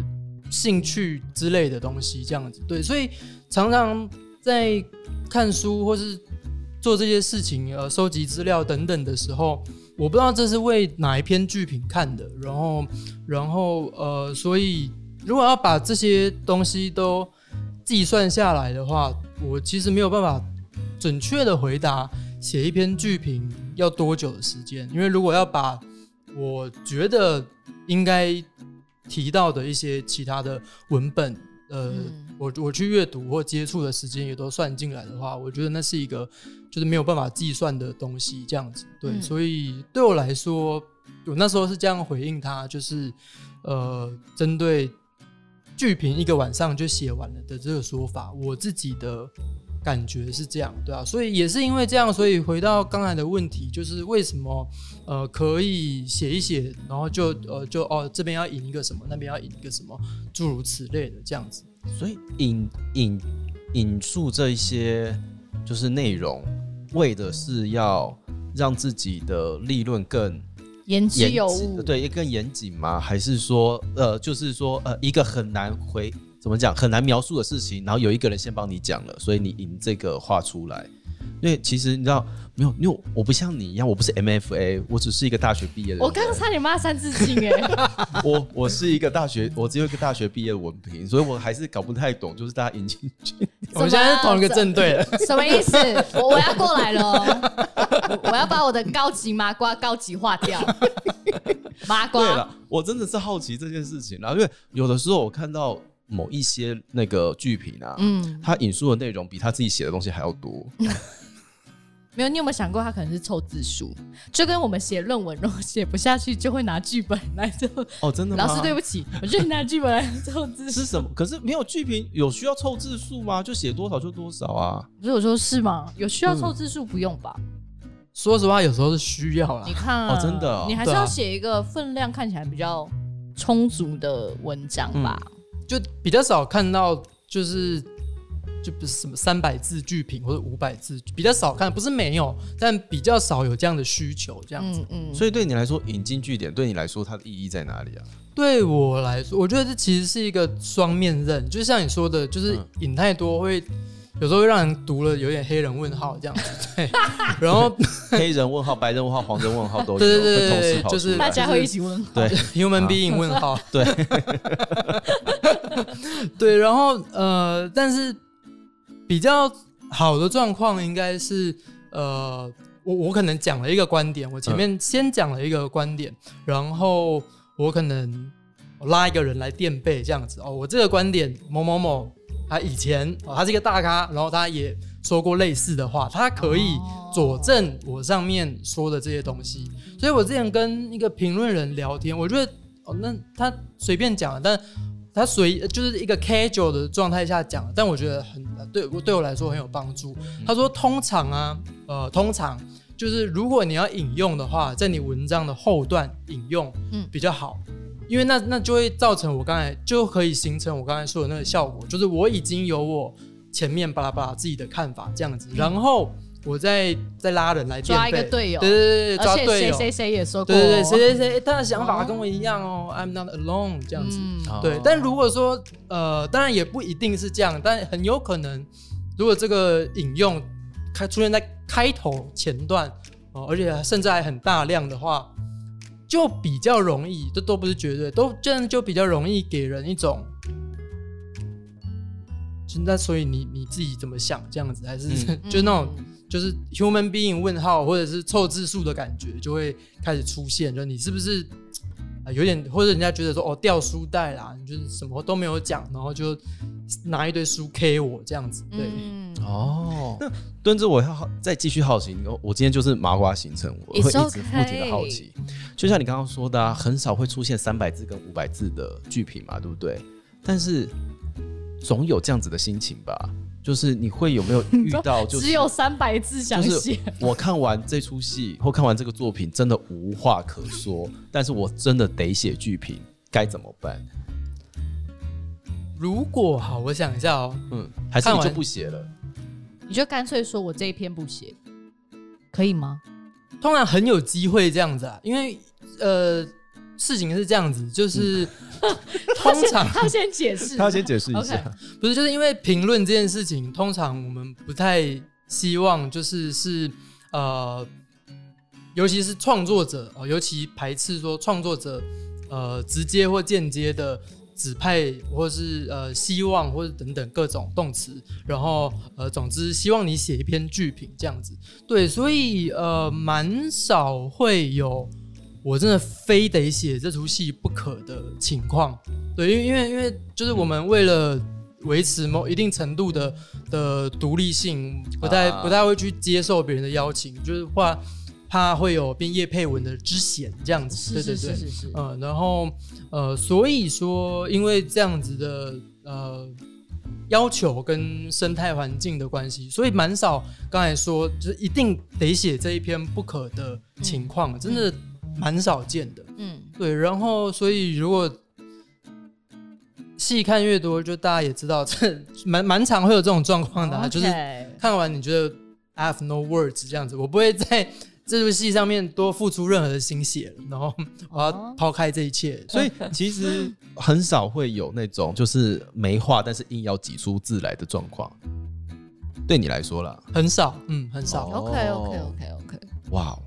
兴趣之类的东西这样子。对，所以常常在看书或是做这些事情，呃，收集资料等等的时候，我不知道这是为哪一篇剧评看的，然后，然后，呃，所以如果要把这些东西都计算下来的话，我其实没有办法准确的回答写一篇剧评要多久的时间，因为如果要把我觉得应该提到的一些其他的文本，呃，嗯我我去阅读或接触的时间也都算进来的话，我觉得那是一个就是没有办法计算的东西，这样子。对，嗯所以对我来说，我那时候是这样回应他，就是呃，针对剧评一个晚上就写完了的这个说法，我自己的感觉是这样，对啊，所以也是因为这样，所以回到刚才的问题，就是为什么呃可以写一写，然后就呃就哦这边要引一个什么，那边要引一个什么，诸如此类的这样子。所以引引引述这一些就是内容，为的是要让自己的立论更言之严有物。谨对，更严谨吗？还是说，呃，就是说，呃，一个很难回怎么讲，很难描述的事情，然后有一个人先帮你讲了，所以你引这个话出来。因为其实你知道，没有，因为我不像你一样，我不是 MFA，我只是一个大学毕业的人。我刚刚差点骂三字经哎，我我是一个大学，我只有一个大学毕业的文凭，所以我还是搞不太懂，就是大家引进去。我们现在是同一个阵队了。什么意思？我我要过来了哦，我我要把我的高级麻瓜高级化掉。麻瓜对了，我真的是好奇这件事情啦，因为有的时候我看到某一些那个剧评啊，嗯，他引述的内容比他自己写的东西还要多。没有，你有没有想过他可能是凑字数？就跟我们写论文，如果写不下去，就会拿剧本来凑。哦，真的吗？老师对不起，我就拿剧本来凑字数。是什么？可是没有剧评有需要凑字数吗？就写多少就多少啊。不是我说是吗？有需要凑字数不用吧？说实话，有时候是需要啦你。看啊哦真的哦你还是要写一个分量看起来比较充足的文章吧。就比较少看到，就是就不是什么三百字剧评或者五百字，比较少看，不是没有，但比较少有这样的需求，这样子。嗯嗯，所以对你来说，引经据典对你来说它的意义在哪里啊？对我来说，我觉得这其实是一个双面刃，就像你说的，就是嗯引太多会。有时候会让人读了有点黑人问号这样子，对，然后 黑人问号、白人问号、黄人问号 都有，对对对就是大家会一起问。对 human being 问号，对对，然后呃，但是比较好的状况应该是呃，我我可能讲了一个观点，我前面先讲了一个观点，然后我可能我拉一个人来垫背这样子哦，我这个观点某某某他以前哦他是一个大咖，然后他也说过类似的话，他可以哦佐证我上面说的这些东西，所以我之前跟一个评论人聊天，我觉得哦，那他随便讲，但他随就是一个 casual 的状态下讲，但我觉得很对我对我来说很有帮助。他说，通常啊，呃，通常就是如果你要引用的话，在你文章的后段引用，嗯比较好。因为那那就会造成我刚才就可以形成我刚才说的那个效果，就是我已经有我前面巴拉巴拉自己的看法这样子，然后我在在拉人来垫抓一个队友。对对对对，抓队友，谁谁谁也说过，对对对，谁谁谁他的想法跟我一样哦，I'm not alone 这样子。嗯。哦。对，但如果说呃，当然也不一定是这样，但很有可能，如果这个引用开出现在开头前段哦，而且甚至还很大量的话，就比较容易，这都不是绝对，都这样就比较容易给人一种。就那所以你你自己怎么想这样子，还是、嗯。就那种嗯就是 human being 问号或者是凑字数的感觉就会开始出现，就你是不是啊、有点，或者人家觉得说哦掉书袋啦，你就是什么都没有讲，然后就拿一堆书 K 我这样子，对。嗯，哦，那蹲着我要好再继续好奇，我我今天就是麻瓜行程，我会一直不停的好奇。就像你刚刚说的、啊，很少会出现三百字跟五百字的剧评嘛，对不对？但是总有这样子的心情吧？就是你会有没有遇到，就是只有三百字想写，我看完这出戏或看完这个作品，真的无话可说，但是我真的得写剧评，该怎么办？如果好，我想一下哦，嗯，还是你就不写了？你就干脆说我这一篇不写，可以吗？通常很有机会这样子啊，因为呃，事情是这样子，就是、通常他先解释，他要先解释一下。不是就是因为评论这件事情，通常我们不太希望就是是呃，尤其是创作者哦、尤其排斥说创作者呃直接或间接的指派或是呃希望或者等等各种动词，然后呃总之希望你写一篇剧评这样子。对，所以呃蛮少会有我真的非得写这出戏不可的情况。对，因为因为因为就是我们为了维持某一定程度的的独立性，不太、啊。不太会去接受别人的邀请，就是怕怕会有变叶配文的之嫌这样子。是对对对，是是是是，嗯，然后呃，所以说因为这样子的呃要求跟生态环境的关系，所以蛮少刚才说就是一定得写这一篇不可的情况，真的蛮少见的。嗯，对，然后所以如果细看越多，就大家也知道，这蛮 蛮常会有这种状况的、啊，就是看完你觉得 I have no words 这样子，我不会在这部戏上面多付出任何的心血，然后 我要哦抛开这一切。所以其实很少会有那种就是没话，但是硬要挤出字来的状况。对你来说啦，很少，嗯，很少。哦 OK OK OK OK，哇哦，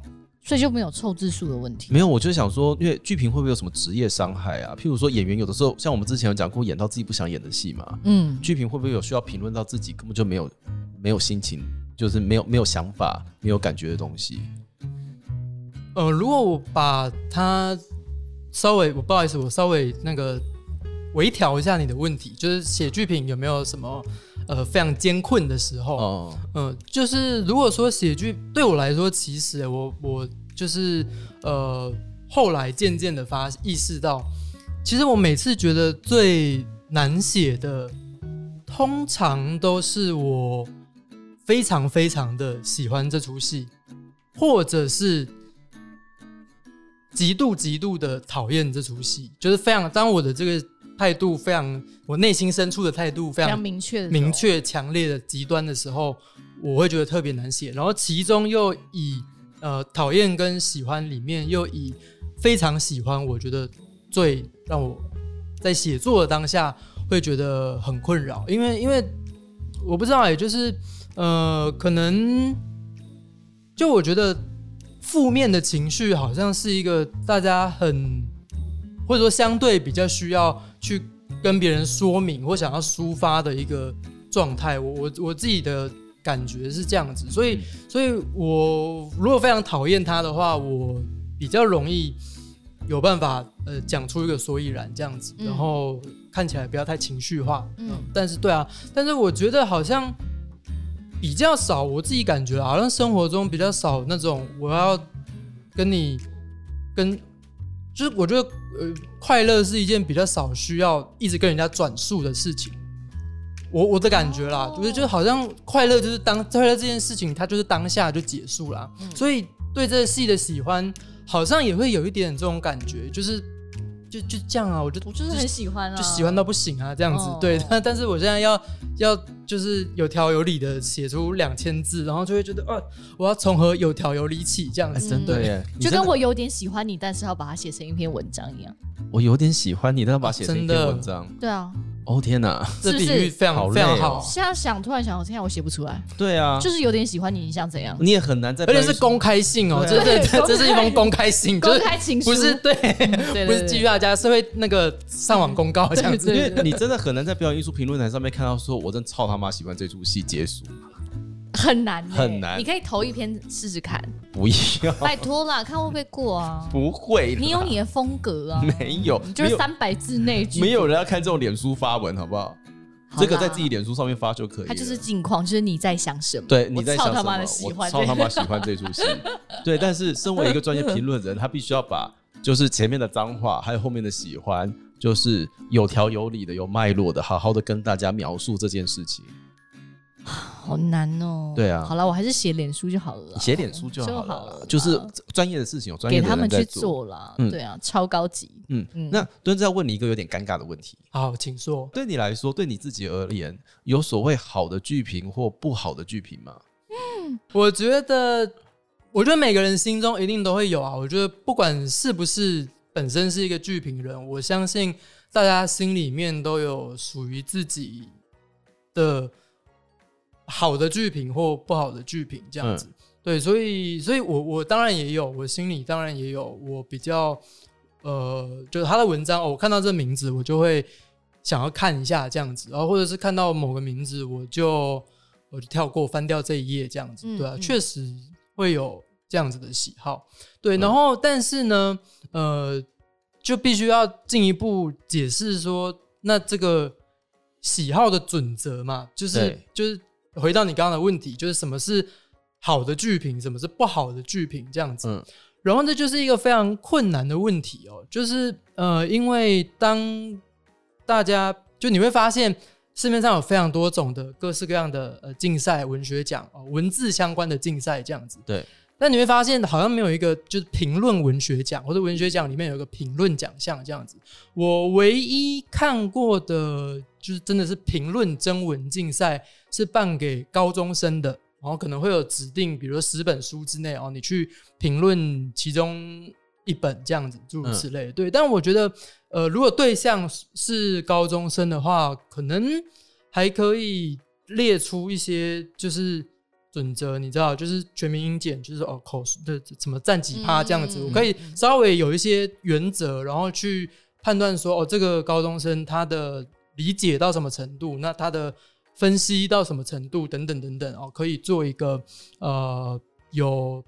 所以就没有凑字数的问题。没有，我就想说，因为剧评会不会有什么职业伤害啊？譬如说演员有的时候，像我们之前有讲过，演到自己不想演的戏嘛，嗯，剧评会不会有需要评论到自己根本就没有没有心情，就是没有没有想法、没有感觉的东西？呃，如果我把它稍微，我不好意思，我稍微那个微调一下你的问题，就是写剧评有没有什么呃非常艰困的时候？哦，嗯，就是如果说写剧对我来说，其实我我就是呃后来渐渐的发意识到，其实我每次觉得最难写的，通常都是我非常非常的喜欢这出戏，或者是极度极度的讨厌这出戏，就是非常当我的这个态度非常，我内心深处的态度非常明确明确、强烈的极端的时候，我会觉得特别难写。然后其中又以呃讨厌跟喜欢里面又以非常喜欢，我觉得最让我在写作的当下会觉得很困扰，因为因为我不知道，也就是呃可能就我觉得负面的情绪好像是一个大家很或者说相对比较需要去跟别人说明或想要抒发的一个状态。我我我自己的感觉是这样子，所以所以我如果非常讨厌他的话，我比较容易有办法呃讲出一个所以然这样子，嗯然后看起来不要太情绪化。嗯但是对啊，但是我觉得好像比较少，我自己感觉好像生活中比较少那种我要跟你跟，就是我觉得呃快乐是一件比较少需要一直跟人家转述的事情。我我的感觉啦，哦就是就好像快乐就是当快乐这件事情，它就是当下就结束啦。嗯所以对这个戏的喜欢，好像也会有一点这种感觉，就是就就这样啊，我就我就是很喜欢啊，就喜欢到不行啊，这样子。哦对，但但是我现在要要就是有条有理的写出两千字，然后就会觉得，呃，我要从何有条有理起这样哎，子。真的就跟我有点喜欢你，但是要把它写成一篇文章一样。我有点喜欢你，但要把它写成一篇文章。对啊，哦天哪，这比喻非常好非常好，现在想突然想，现在我写不出来，对啊，就是有点喜欢你，你想怎样？你也很难在而且是公开信哦，对。这这啊这 这是一封公开信，公开情书。不是 对，对不是寄予大家，是会那个上网公告这样子。因为你真的很难在表演艺术评论台上面看到说，我真操他妈喜欢这出戏结束。很难欸，很难你可以投一篇试试看，不要，拜托啦，看会不会过啊？不会，你有你的风格啊，没有你就是三百字内句，没有人要看这种脸书发文，好不好？这个在自己脸书上面发就可以了。他就是近况，就是你在想什么？对你在想什么？我操他妈的喜欢，超他妈喜欢这出戏。对，但是身为一个专业评论人，他必须要把就是前面的脏话，还有后面的喜欢，就是有条有理的、有脉络的，好好的跟大家描述这件事情。好难哦。对啊好了，我还是写脸书就好了，写脸书就好了就好了，就是专业的事情有专业的给他们去做。做啦。嗯对啊，超高级。嗯，嗯那蹲在问你一个有点尴尬的问题，好，请说。对你来说，对你自己而言，有所谓好的剧评或不好的剧评吗？嗯我觉得，我觉得每个人心中一定都会有啊。我觉得不管是不是本身是一个剧评人，我相信大家心里面都有属于自己的好的剧评或不好的剧评这样子。对，所以，所以我我当然也有，我心里当然也有，我比较呃，就是他的文章，哦、我看到这名字，我就会想要看一下这样子，然后或者是看到某个名字，我就我就跳过翻掉这一页这样子，嗯对啊，嗯。确实会有这样子的喜好，对，嗯。然后但是呢，呃，就必须要进一步解释说，那这个喜好的准则嘛，就是就是回到你刚刚的问题，就是什么是好的剧评，什么是不好的剧评这样子，嗯。然后这就是一个非常困难的问题哦，就是呃，因为当大家就你会发现市面上有非常多种的各式各样的呃竞赛文学奖哦，文字相关的竞赛这样子。对，但你会发现好像没有一个就是评论文学奖或者文学奖里面有一个评论奖项这样子。我唯一看过的就是真的是评论征文竞赛是办给高中生的，然后可能会有指定，比如说十本书之内哦，你去评论其中一本这样子，诸如此类的。对，但我觉得呃，如果对象是是高中生的话，可能还可以列出一些就是。准则你知道，就是全民英检，就是哦口的怎么占几趴这样子，嗯我可以稍微有一些原则，然后去判断说哦，这个高中生他的理解到什么程度，那他的分析到什么程度等等等等哦，可以做一个呃有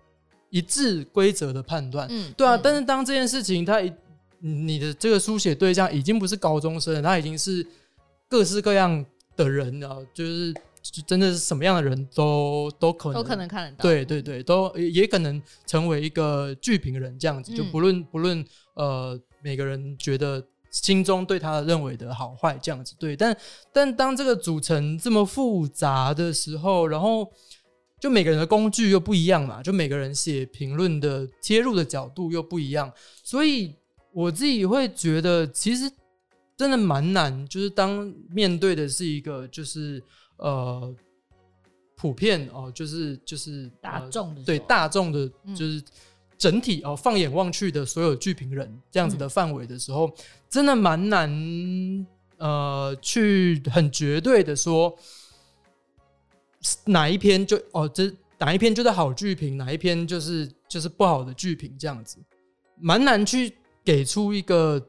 一致规则的判断。嗯，对啊，嗯但是当这件事情他一你的这个书写对象已经不是高中生了，他已经是各式各样的人了，就是就真的是什么样的人都都可能都可能看得到。对对对，都也也可能成为一个剧评人这样子，就嗯不论不论呃每个人觉得心中对他认为的好坏这样子，对，但但当这个组成这么复杂的时候，然后就每个人的工具又不一样嘛，就每个人写评论的切入的角度又不一样，所以我自己会觉得其实真的蛮难，就是当面对的是一个就是呃普遍哦、就是就是大众的时候大众的，嗯。就是整体哦、放眼望去的所有剧评人这样子嗯。的范围的时候，真的蛮难呃去很绝对的说哪一篇就哦这哪一篇就是好剧评，哪一篇就是就是不好的剧评这样子，蛮难去给出一个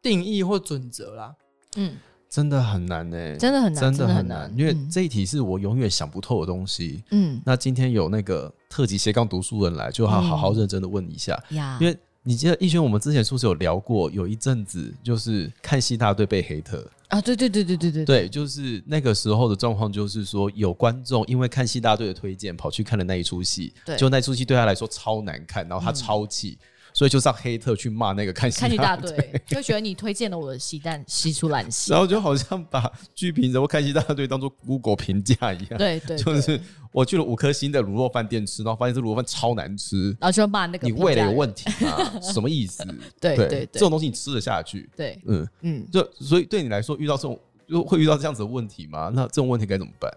定义或准则啦。嗯，真的很难呢、真的很难，真的的很很难，因为嗯。这一题是我永远想不透的东西。嗯。那今天有那个特级斜杠读书人来，就要好好认真的问一下，呀，因为你记得逸轩，我们之前是不是有聊过？有一阵子就是看戏大队被黑特，啊，对对对对对对。对，就是那个时候的状况，就是说有观众因为看戏大队的推荐，跑去看了那一出戏，对。就那出戏对他来说超难看，然后他超气，所以就上黑特去骂那个看戏大队。就觉得你推荐了我的戏，但戏出烂戏 然。后就好像把剧评人或看戏大队当做 Google 评价一样，对对，对就是我去了五颗星的卤肉饭店吃，然后发现这卤肉饭超难吃，然后就骂那个你胃的有问题吗？什么意思？对对对这种东西你吃得下去？对，嗯，嗯，就所以对你来说，遇到这种就会遇到这样子的问题吗？那这种问题该怎么办？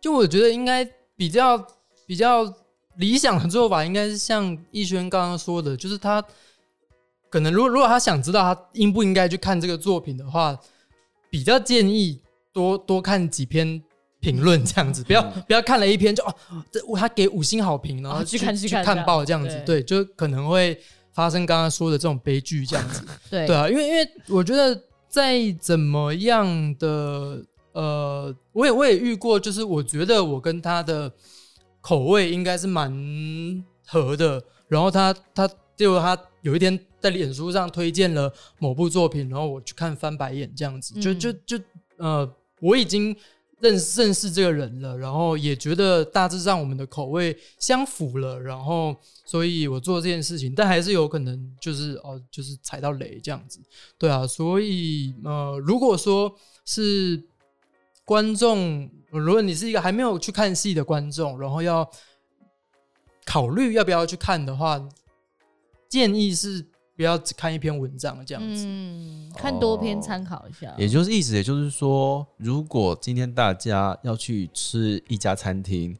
就我觉得应该比较比较理想的做法，应该是像逸轩刚刚说的，就是他可能如果如果他想知道他应不应该去看这个作品的话，比较建议多多看几篇评论这样子，不要、不要看了一篇就哦，这他给五星好评，然后去看去看看报这样子，对，就可能会发生刚刚说的这种悲剧这样子。对。对啊，因为因为我觉得在怎么样的呃，我也我也遇过，就是我觉得我跟他的口味应该是蛮合的，然后他他结果他有一天在脸书上推荐了某部作品，然后我去看翻白眼这样子，就嗯。就就呃，我已经认识认识这个人了，然后也觉得大致上我们的口味相符了，然后所以我做这件事情，但还是有可能就是哦，就是踩到雷这样子，对啊，所以呃，如果说是观众，如果你是一个还没有去看戏的观众，然后要考虑要不要去看的话，建议是不要只看一篇文章这样子。嗯，看多篇哦参考一下。也就是意思，也就是说，如果今天大家要去吃一家餐厅，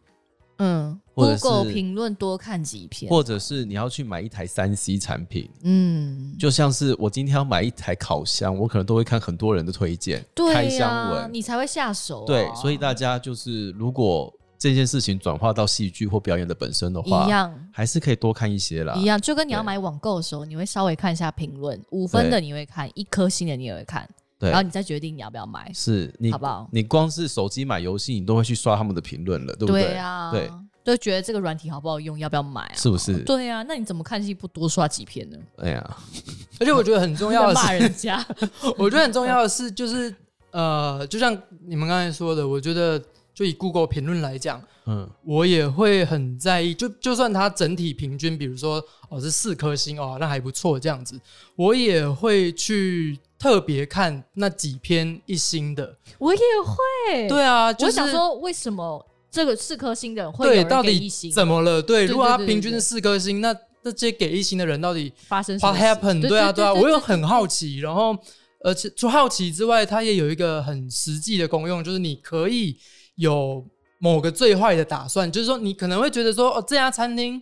嗯，Google 评论多看几篇，或者是你要去买一台三 C 产品，嗯，就像是我今天要买一台烤箱，我可能都会看很多人的推荐，对开、箱文，你才会下手、啊。对，所以大家就是如果这件事情转化到戏剧或表演的本身的话，一样。还是可以多看一些啦。一样，就跟你要对。买网购的时候，你会稍微看一下评论，五分的你会看，一颗星的你也会看，对。然后你再决定你要不要买，是你好不好？你光是手机买游戏，你都会去刷他们的评论了，对不对？啊，对，就觉得这个软体好不好用，要不要买啊？是不是？对啊，那你怎么看戏不多刷几篇呢？哎呀，而且我觉得很重要的是骂，人家，我觉得很重要的是，就是呃，就像你们刚才说的，我觉得就以 Google 评论来讲，嗯，我也会很在意，就就算它整体平均，比如说哦是四颗星哦，那还不错这样子，我也会去特别看那几篇一星的。我也会。对啊，就是我想说，为什么这个四颗星的人会有对，人到底给一星？怎么了？对，对如果他对对对平均是四颗星，那这些给一星的人到底发生什么 happened？对对啊，对啊，我又很好奇。然后，而且除好奇之外，它也有一个很实际的功用，就是你可以有某个最坏的打算，就是说你可能会觉得说，哦，这家餐厅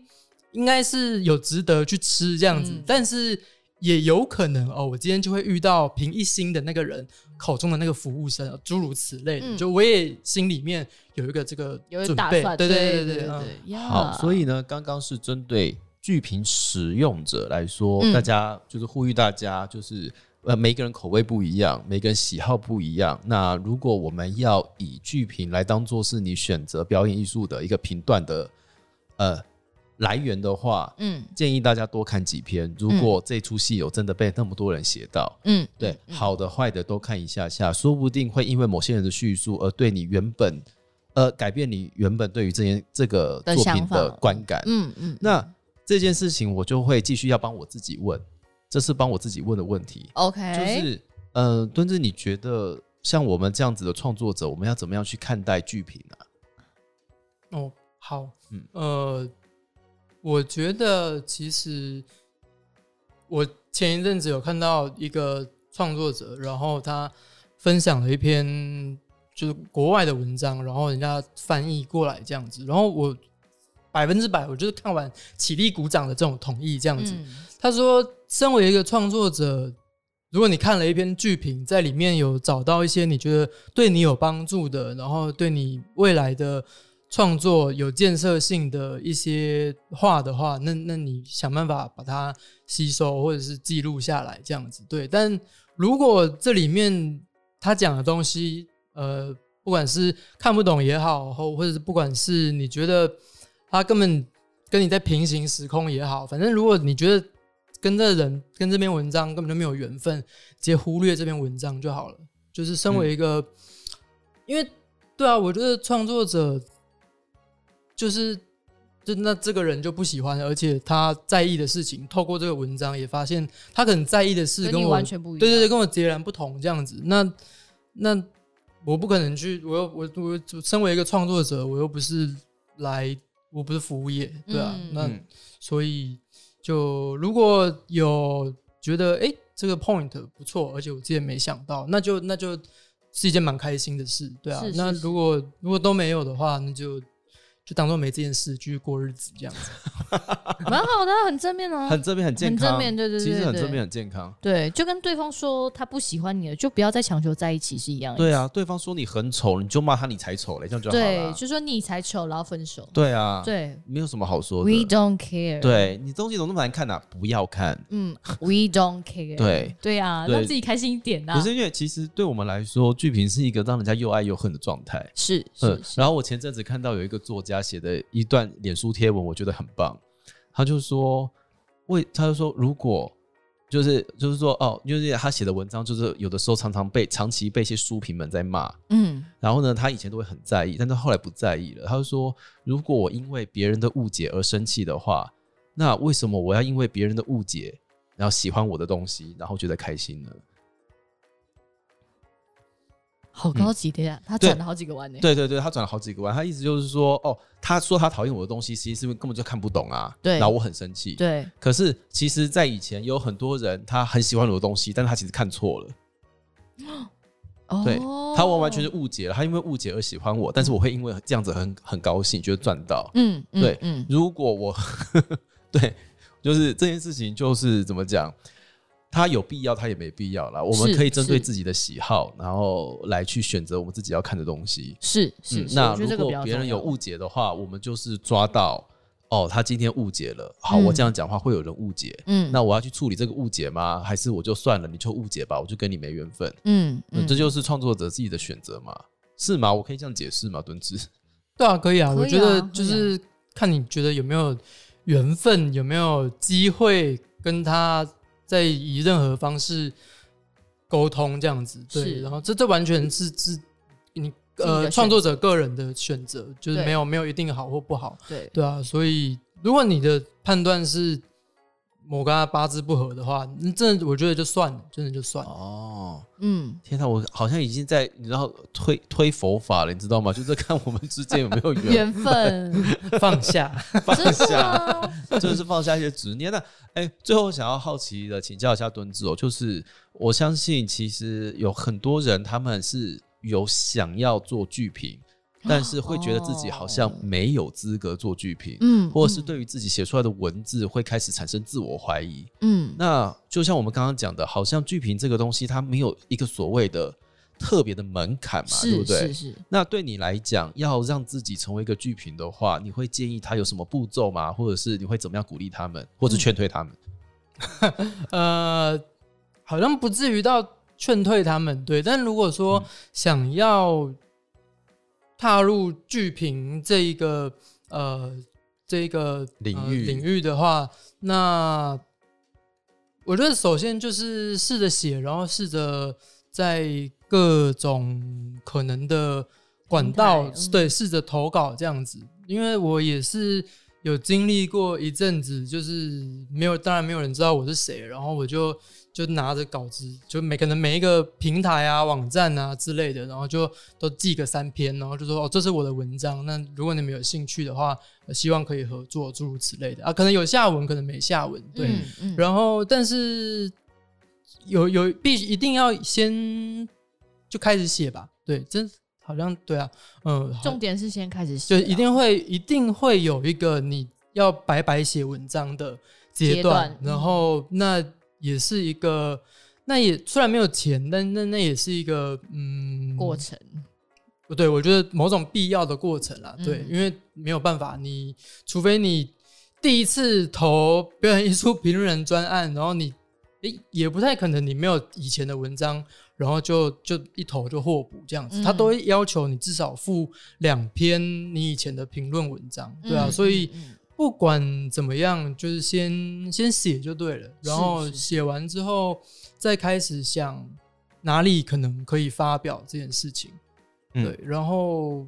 应该是有值得去吃这样子，嗯但是也有可能哦，我今天就会遇到评一星的那个人口中的那个服务生，诸如此类的。嗯就我也心里面有一个这个准备，打算？对对对对嗯对。好，所以呢，刚刚是针对剧评使用者来说，嗯大家就是呼吁大家，就是呃，每个人口味不一样，每个人喜好不一样。那如果我们要以剧评来当做是你选择表演艺术的一个评断的呃来源的话，嗯。建议大家多看几篇。如果这出戏有真的被那么多人写到，嗯，对，好的坏的都看一下下，说不定会因为某些人的叙述而对你原本呃改变你原本对于这件这个作品的法观感。嗯嗯，那这件事情我就会继续要帮我自己问，这是帮我自己问的问题，OK，就是呃，敦子，你觉得像我们这样子的创作者，我们要怎么样去看待剧评啊？哦，好，嗯。呃，我觉得其实我前一阵子有看到一个创作者，然后他分享了一篇就是国外的文章，然后人家翻译过来这样子，然后我百分之百，我就是看完起立鼓掌的这种同意这样子。嗯他说，身为一个创作者，如果你看了一篇剧评，在里面有找到一些你觉得对你有帮助的，然后对你未来的创作有建设性的一些话的话，那那你想办法把它吸收或者是记录下来，这样子对。但如果这里面他讲的东西，呃，不管是看不懂也好，或或者是不管是你觉得他根本跟你在平行时空也好，反正如果你觉得跟这人跟这篇文章根本就没有缘分，直接忽略这篇文章就好了。就是身为一个，因为对啊，我觉得创作者就是就那这个人就不喜欢，而且他在意的事情，透过这个文章也发现他可能在意的事跟我完全不一样。对对对，跟我截然不同这样子。那那我不可能去，我又我我身为一个创作者，我又不是来，我不是服务业，对啊。嗯那嗯所以就如果有觉得哎、诶这个 point 不错，而且我之前没想到，那就那就是一件蛮开心的事，对啊。是是是那如果如果都没有的话，那就就当做没这件事，继续过日子这样子。蛮好的，很正面哦。很正面，很健康，很正面对对对对其实很正面，很健康。对，就跟对方说他不喜欢你了，就不要再强求在一起是一样的。对啊，对方说你很丑，你就骂他你才丑嘞，这样就好对，就说你才丑，然后分手。对啊，对没有什么好说的，We。don't care。，对你东西怎么那么难看呐？不要看。嗯，We don't care。对对啊，对让自己开心一点呐。不是因为其实对我们来说，剧评是一个让人家又爱又恨的状态。是嗯是，是，然后我前阵子看到有一个作家写的一段脸书贴文，我觉得很棒。他就说，为他就说，如果就是就是说哦，就是他写的文章，就是有的时候常常被长期被一些书评们在骂。嗯然后呢，他以前都会很在意，但是后来不在意了。他就说，如果我因为别人的误解而生气的话，那为什么我要因为别人的误解，然后喜欢我的东西，然后觉得开心呢？好高级的呀，他对转了好几个弯呢。对对对，他转了好几个弯，他意思就是说，哦，他说他讨厌我的东西，其实是因为根本就看不懂啊，对。然后我很生气。对。可是其实，在以前有很多人他很喜欢我的东西，但是他其实看错了，哦。对哦他完完全是误解了，他因为误解而喜欢我，但是我会因为这样子很很高兴，觉得赚到。嗯嗯对嗯。如果我 对，就是这件事情就是怎么讲，他有必要，他也没必要啦。我们可以针对自己的喜好，然后来去选择我们自己要看的东西。是是那如果别人有误解的话，我们就是抓到哦，他今天误解了。好，嗯我这样讲话会有人误解，嗯那我要去处理这个误解吗？还是我就算了，你就误解吧，我就跟你没缘分。嗯嗯，这就是创作者自己的选择嘛，是吗？我可以这样解释吗？敦志，对啊，可以啊，以啊我觉得就是看你觉得有没有缘分，有没有机会跟他在以任何方式沟通这样子。对，然后这这完全是是你自己的选呃创作者个人的选择，就是没有没有一定好或不好。对对啊，所以如果你的判断是我跟他八字不合的话，那真的我觉得就算了，真的就算了。哦，嗯天哪，我好像已经在你知道推推佛法了，你知道吗？就是看我们之间有没有缘缘分放下，放下真的是放下一些执念。那哎、最后想要好奇的请教一下敦志哦，就是我相信其实有很多人他们是有想要做剧评，但是会觉得自己好像没有资格做剧评。嗯，或者是对于自己写出来的文字会开始产生自我怀疑。嗯那就像我们刚刚讲的，好像剧评这个东西，它没有一个所谓的特别的门槛嘛，对不对是？是，那对你来讲，要让自己成为一个剧评的话，你会建议他有什么步骤吗？或者是你会怎么样鼓励他们，或者劝退他们？呃，好像不至于到劝退他们，对。但如果说嗯想要踏入剧评这一个呃这一个呃领域。领域的话，那我觉得首先就是试着写，然后试着在各种可能的管道对试着投稿这样子，因为我也是有经历过一阵子，就是没有，当然没有人知道我是谁，然后我就就拿着稿子，就每可能每一个平台啊、网站啊之类的，然后就都寄个三篇，然后就说哦，这是我的文章，那如果你们有兴趣的话，呃希望可以合作，诸如此类的。啊，可能有下文，可能没下文，对，嗯嗯然后但是有有必一定要先就开始写吧，对，真好像对啊，嗯，好。重点是先开始写啊，就一定会一定会有一个你要白白写文章的阶阶段，段然后那也是一个，那也虽然没有钱，但那那也是一个嗯过程，不对，我觉得某种必要的过程啦，对，嗯因为没有办法，你除非你第一次投表演艺术评论人专案，然后你诶也不太可能你没有以前的文章，然后就就一投就获补这样子，嗯。他都会要求你至少附两篇你以前的评论文章，对啊，嗯所以。不管怎么样，就是先先写就对了，然后写完之后再开始想哪里可能可以发表这件事情。嗯对，然后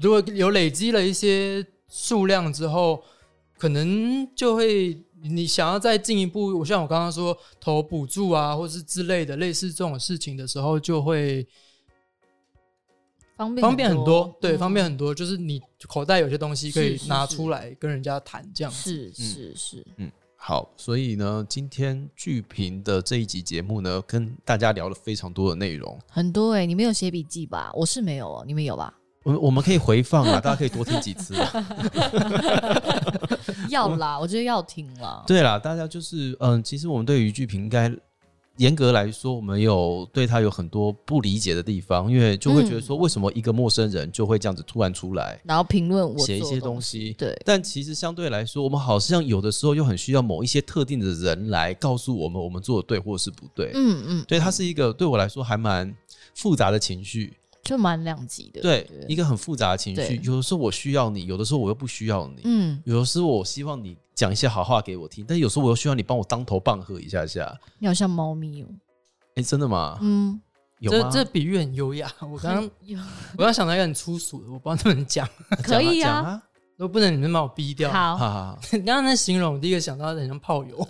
如果有累积了一些数量之后，可能就会你想要再进一步，我像我刚刚说投补助啊，或是之类的类似这种事情的时候，就会方便方便很多，对，嗯方便很多，就是你口袋有些东西可以是是是拿出来跟人家谈这样子。是是是，好，所以呢，今天剧评的这一集节目呢，跟大家聊了非常多的内容。很多哎，你没有写笔记吧？我是没有哦，你们有吧？我我们可以回放啊，大家可以多听几次。要啦，我觉得要听啦。对啦，大家就是嗯，其实我们对于剧评应该严格来说，我们有对他有很多不理解的地方，因为就会觉得说，为什么一个陌生人就会这样子突然出来然后评论我写一些东西？对，但其实相对来说，我们好像有的时候又很需要某一些特定的人来告诉我们，我们做的对或是不对。嗯嗯，所以，它是一个对我来说还蛮复杂的情绪，就蛮两极的。对，一个很复杂的情绪。有的时候我需要你，有的时候我又不需要你。嗯，有的时候我希望你讲一些好话给我听，但有时候我又需要你帮我当头棒喝一下下。你好像猫咪哦。哎，真的吗？嗯，有吗？这这比喻很优雅。我刚刚 有我要想到一个很粗俗的，我不知道能不能讲，可以啊。讲啊，如果不能，你们把我逼掉。好，你刚刚那形容，我第一个想到很像炮友，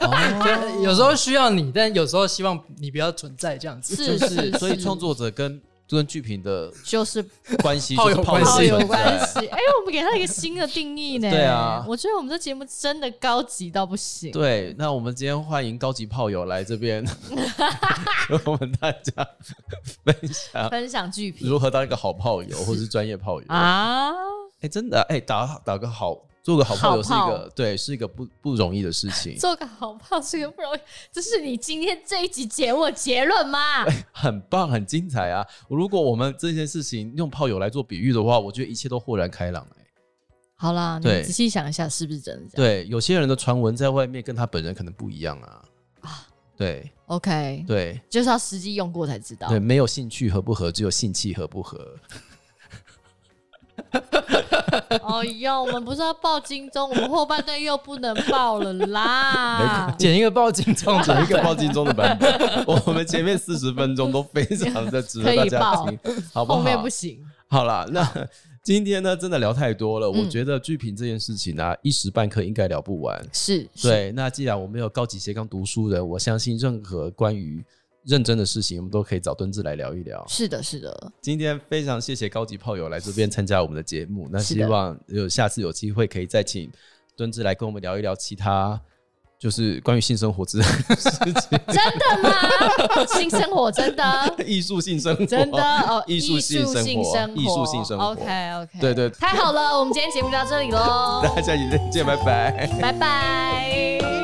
哦，有时候需要你，但有时候希望你不要存在这样子。是是，所以创作者跟跟剧评的就是关系炮友就是关系有关系。哎，我们给他一个新的定义呢。对啊我觉得我们这节目真的高级到不行。对，那我们今天欢迎高级炮友来这边，跟我们大家分享分享剧评如何当一个好炮友，或是专业炮友啊。哎、啊，真的，哎、打打个好，做个好炮友是一好个对，是一个不不容易的事情，做个好炮是一个不容易。这是你今天这一集节目的结论吗？很棒，很精彩啊！如果我们这件事情用炮友来做比喻的话，我觉得一切都豁然开朗、哎，好啦，你仔细想一下，是不是真的这样对，有些人的传闻在外面跟他本人可能不一样啊。对？OK，对就是要实际用过才知道。对，没有兴趣合不合，只有性气合不合。哦哟，我们不是要报金钟，我们后半段又不能报了啦。剪一个报金钟，剪一个报金钟的版本，我们前面四十分钟都非常的值得大家可以报听，好不后面好不？行。好了，那今天呢，真的聊太多了。我嗯觉得剧评这件事情啊，一时半刻应该聊不完。是，是，对，那既然我们有高级斜杠读书人，我相信任何关于认真的事情，我们都可以找敦志来聊一聊。是的，是的，今天非常谢谢高级炮友来这边参加我们的节目，那希望有下次有机会可以再请敦志来跟我们聊一聊其他。就是关于性生活之类的事情，真的吗？性生活真的 艺术性生活，真的哦，艺术性生活，艺术性生活。OK OK，对对太好了，我们今天节目就到这里喽，大家下期再见，拜拜。拜拜。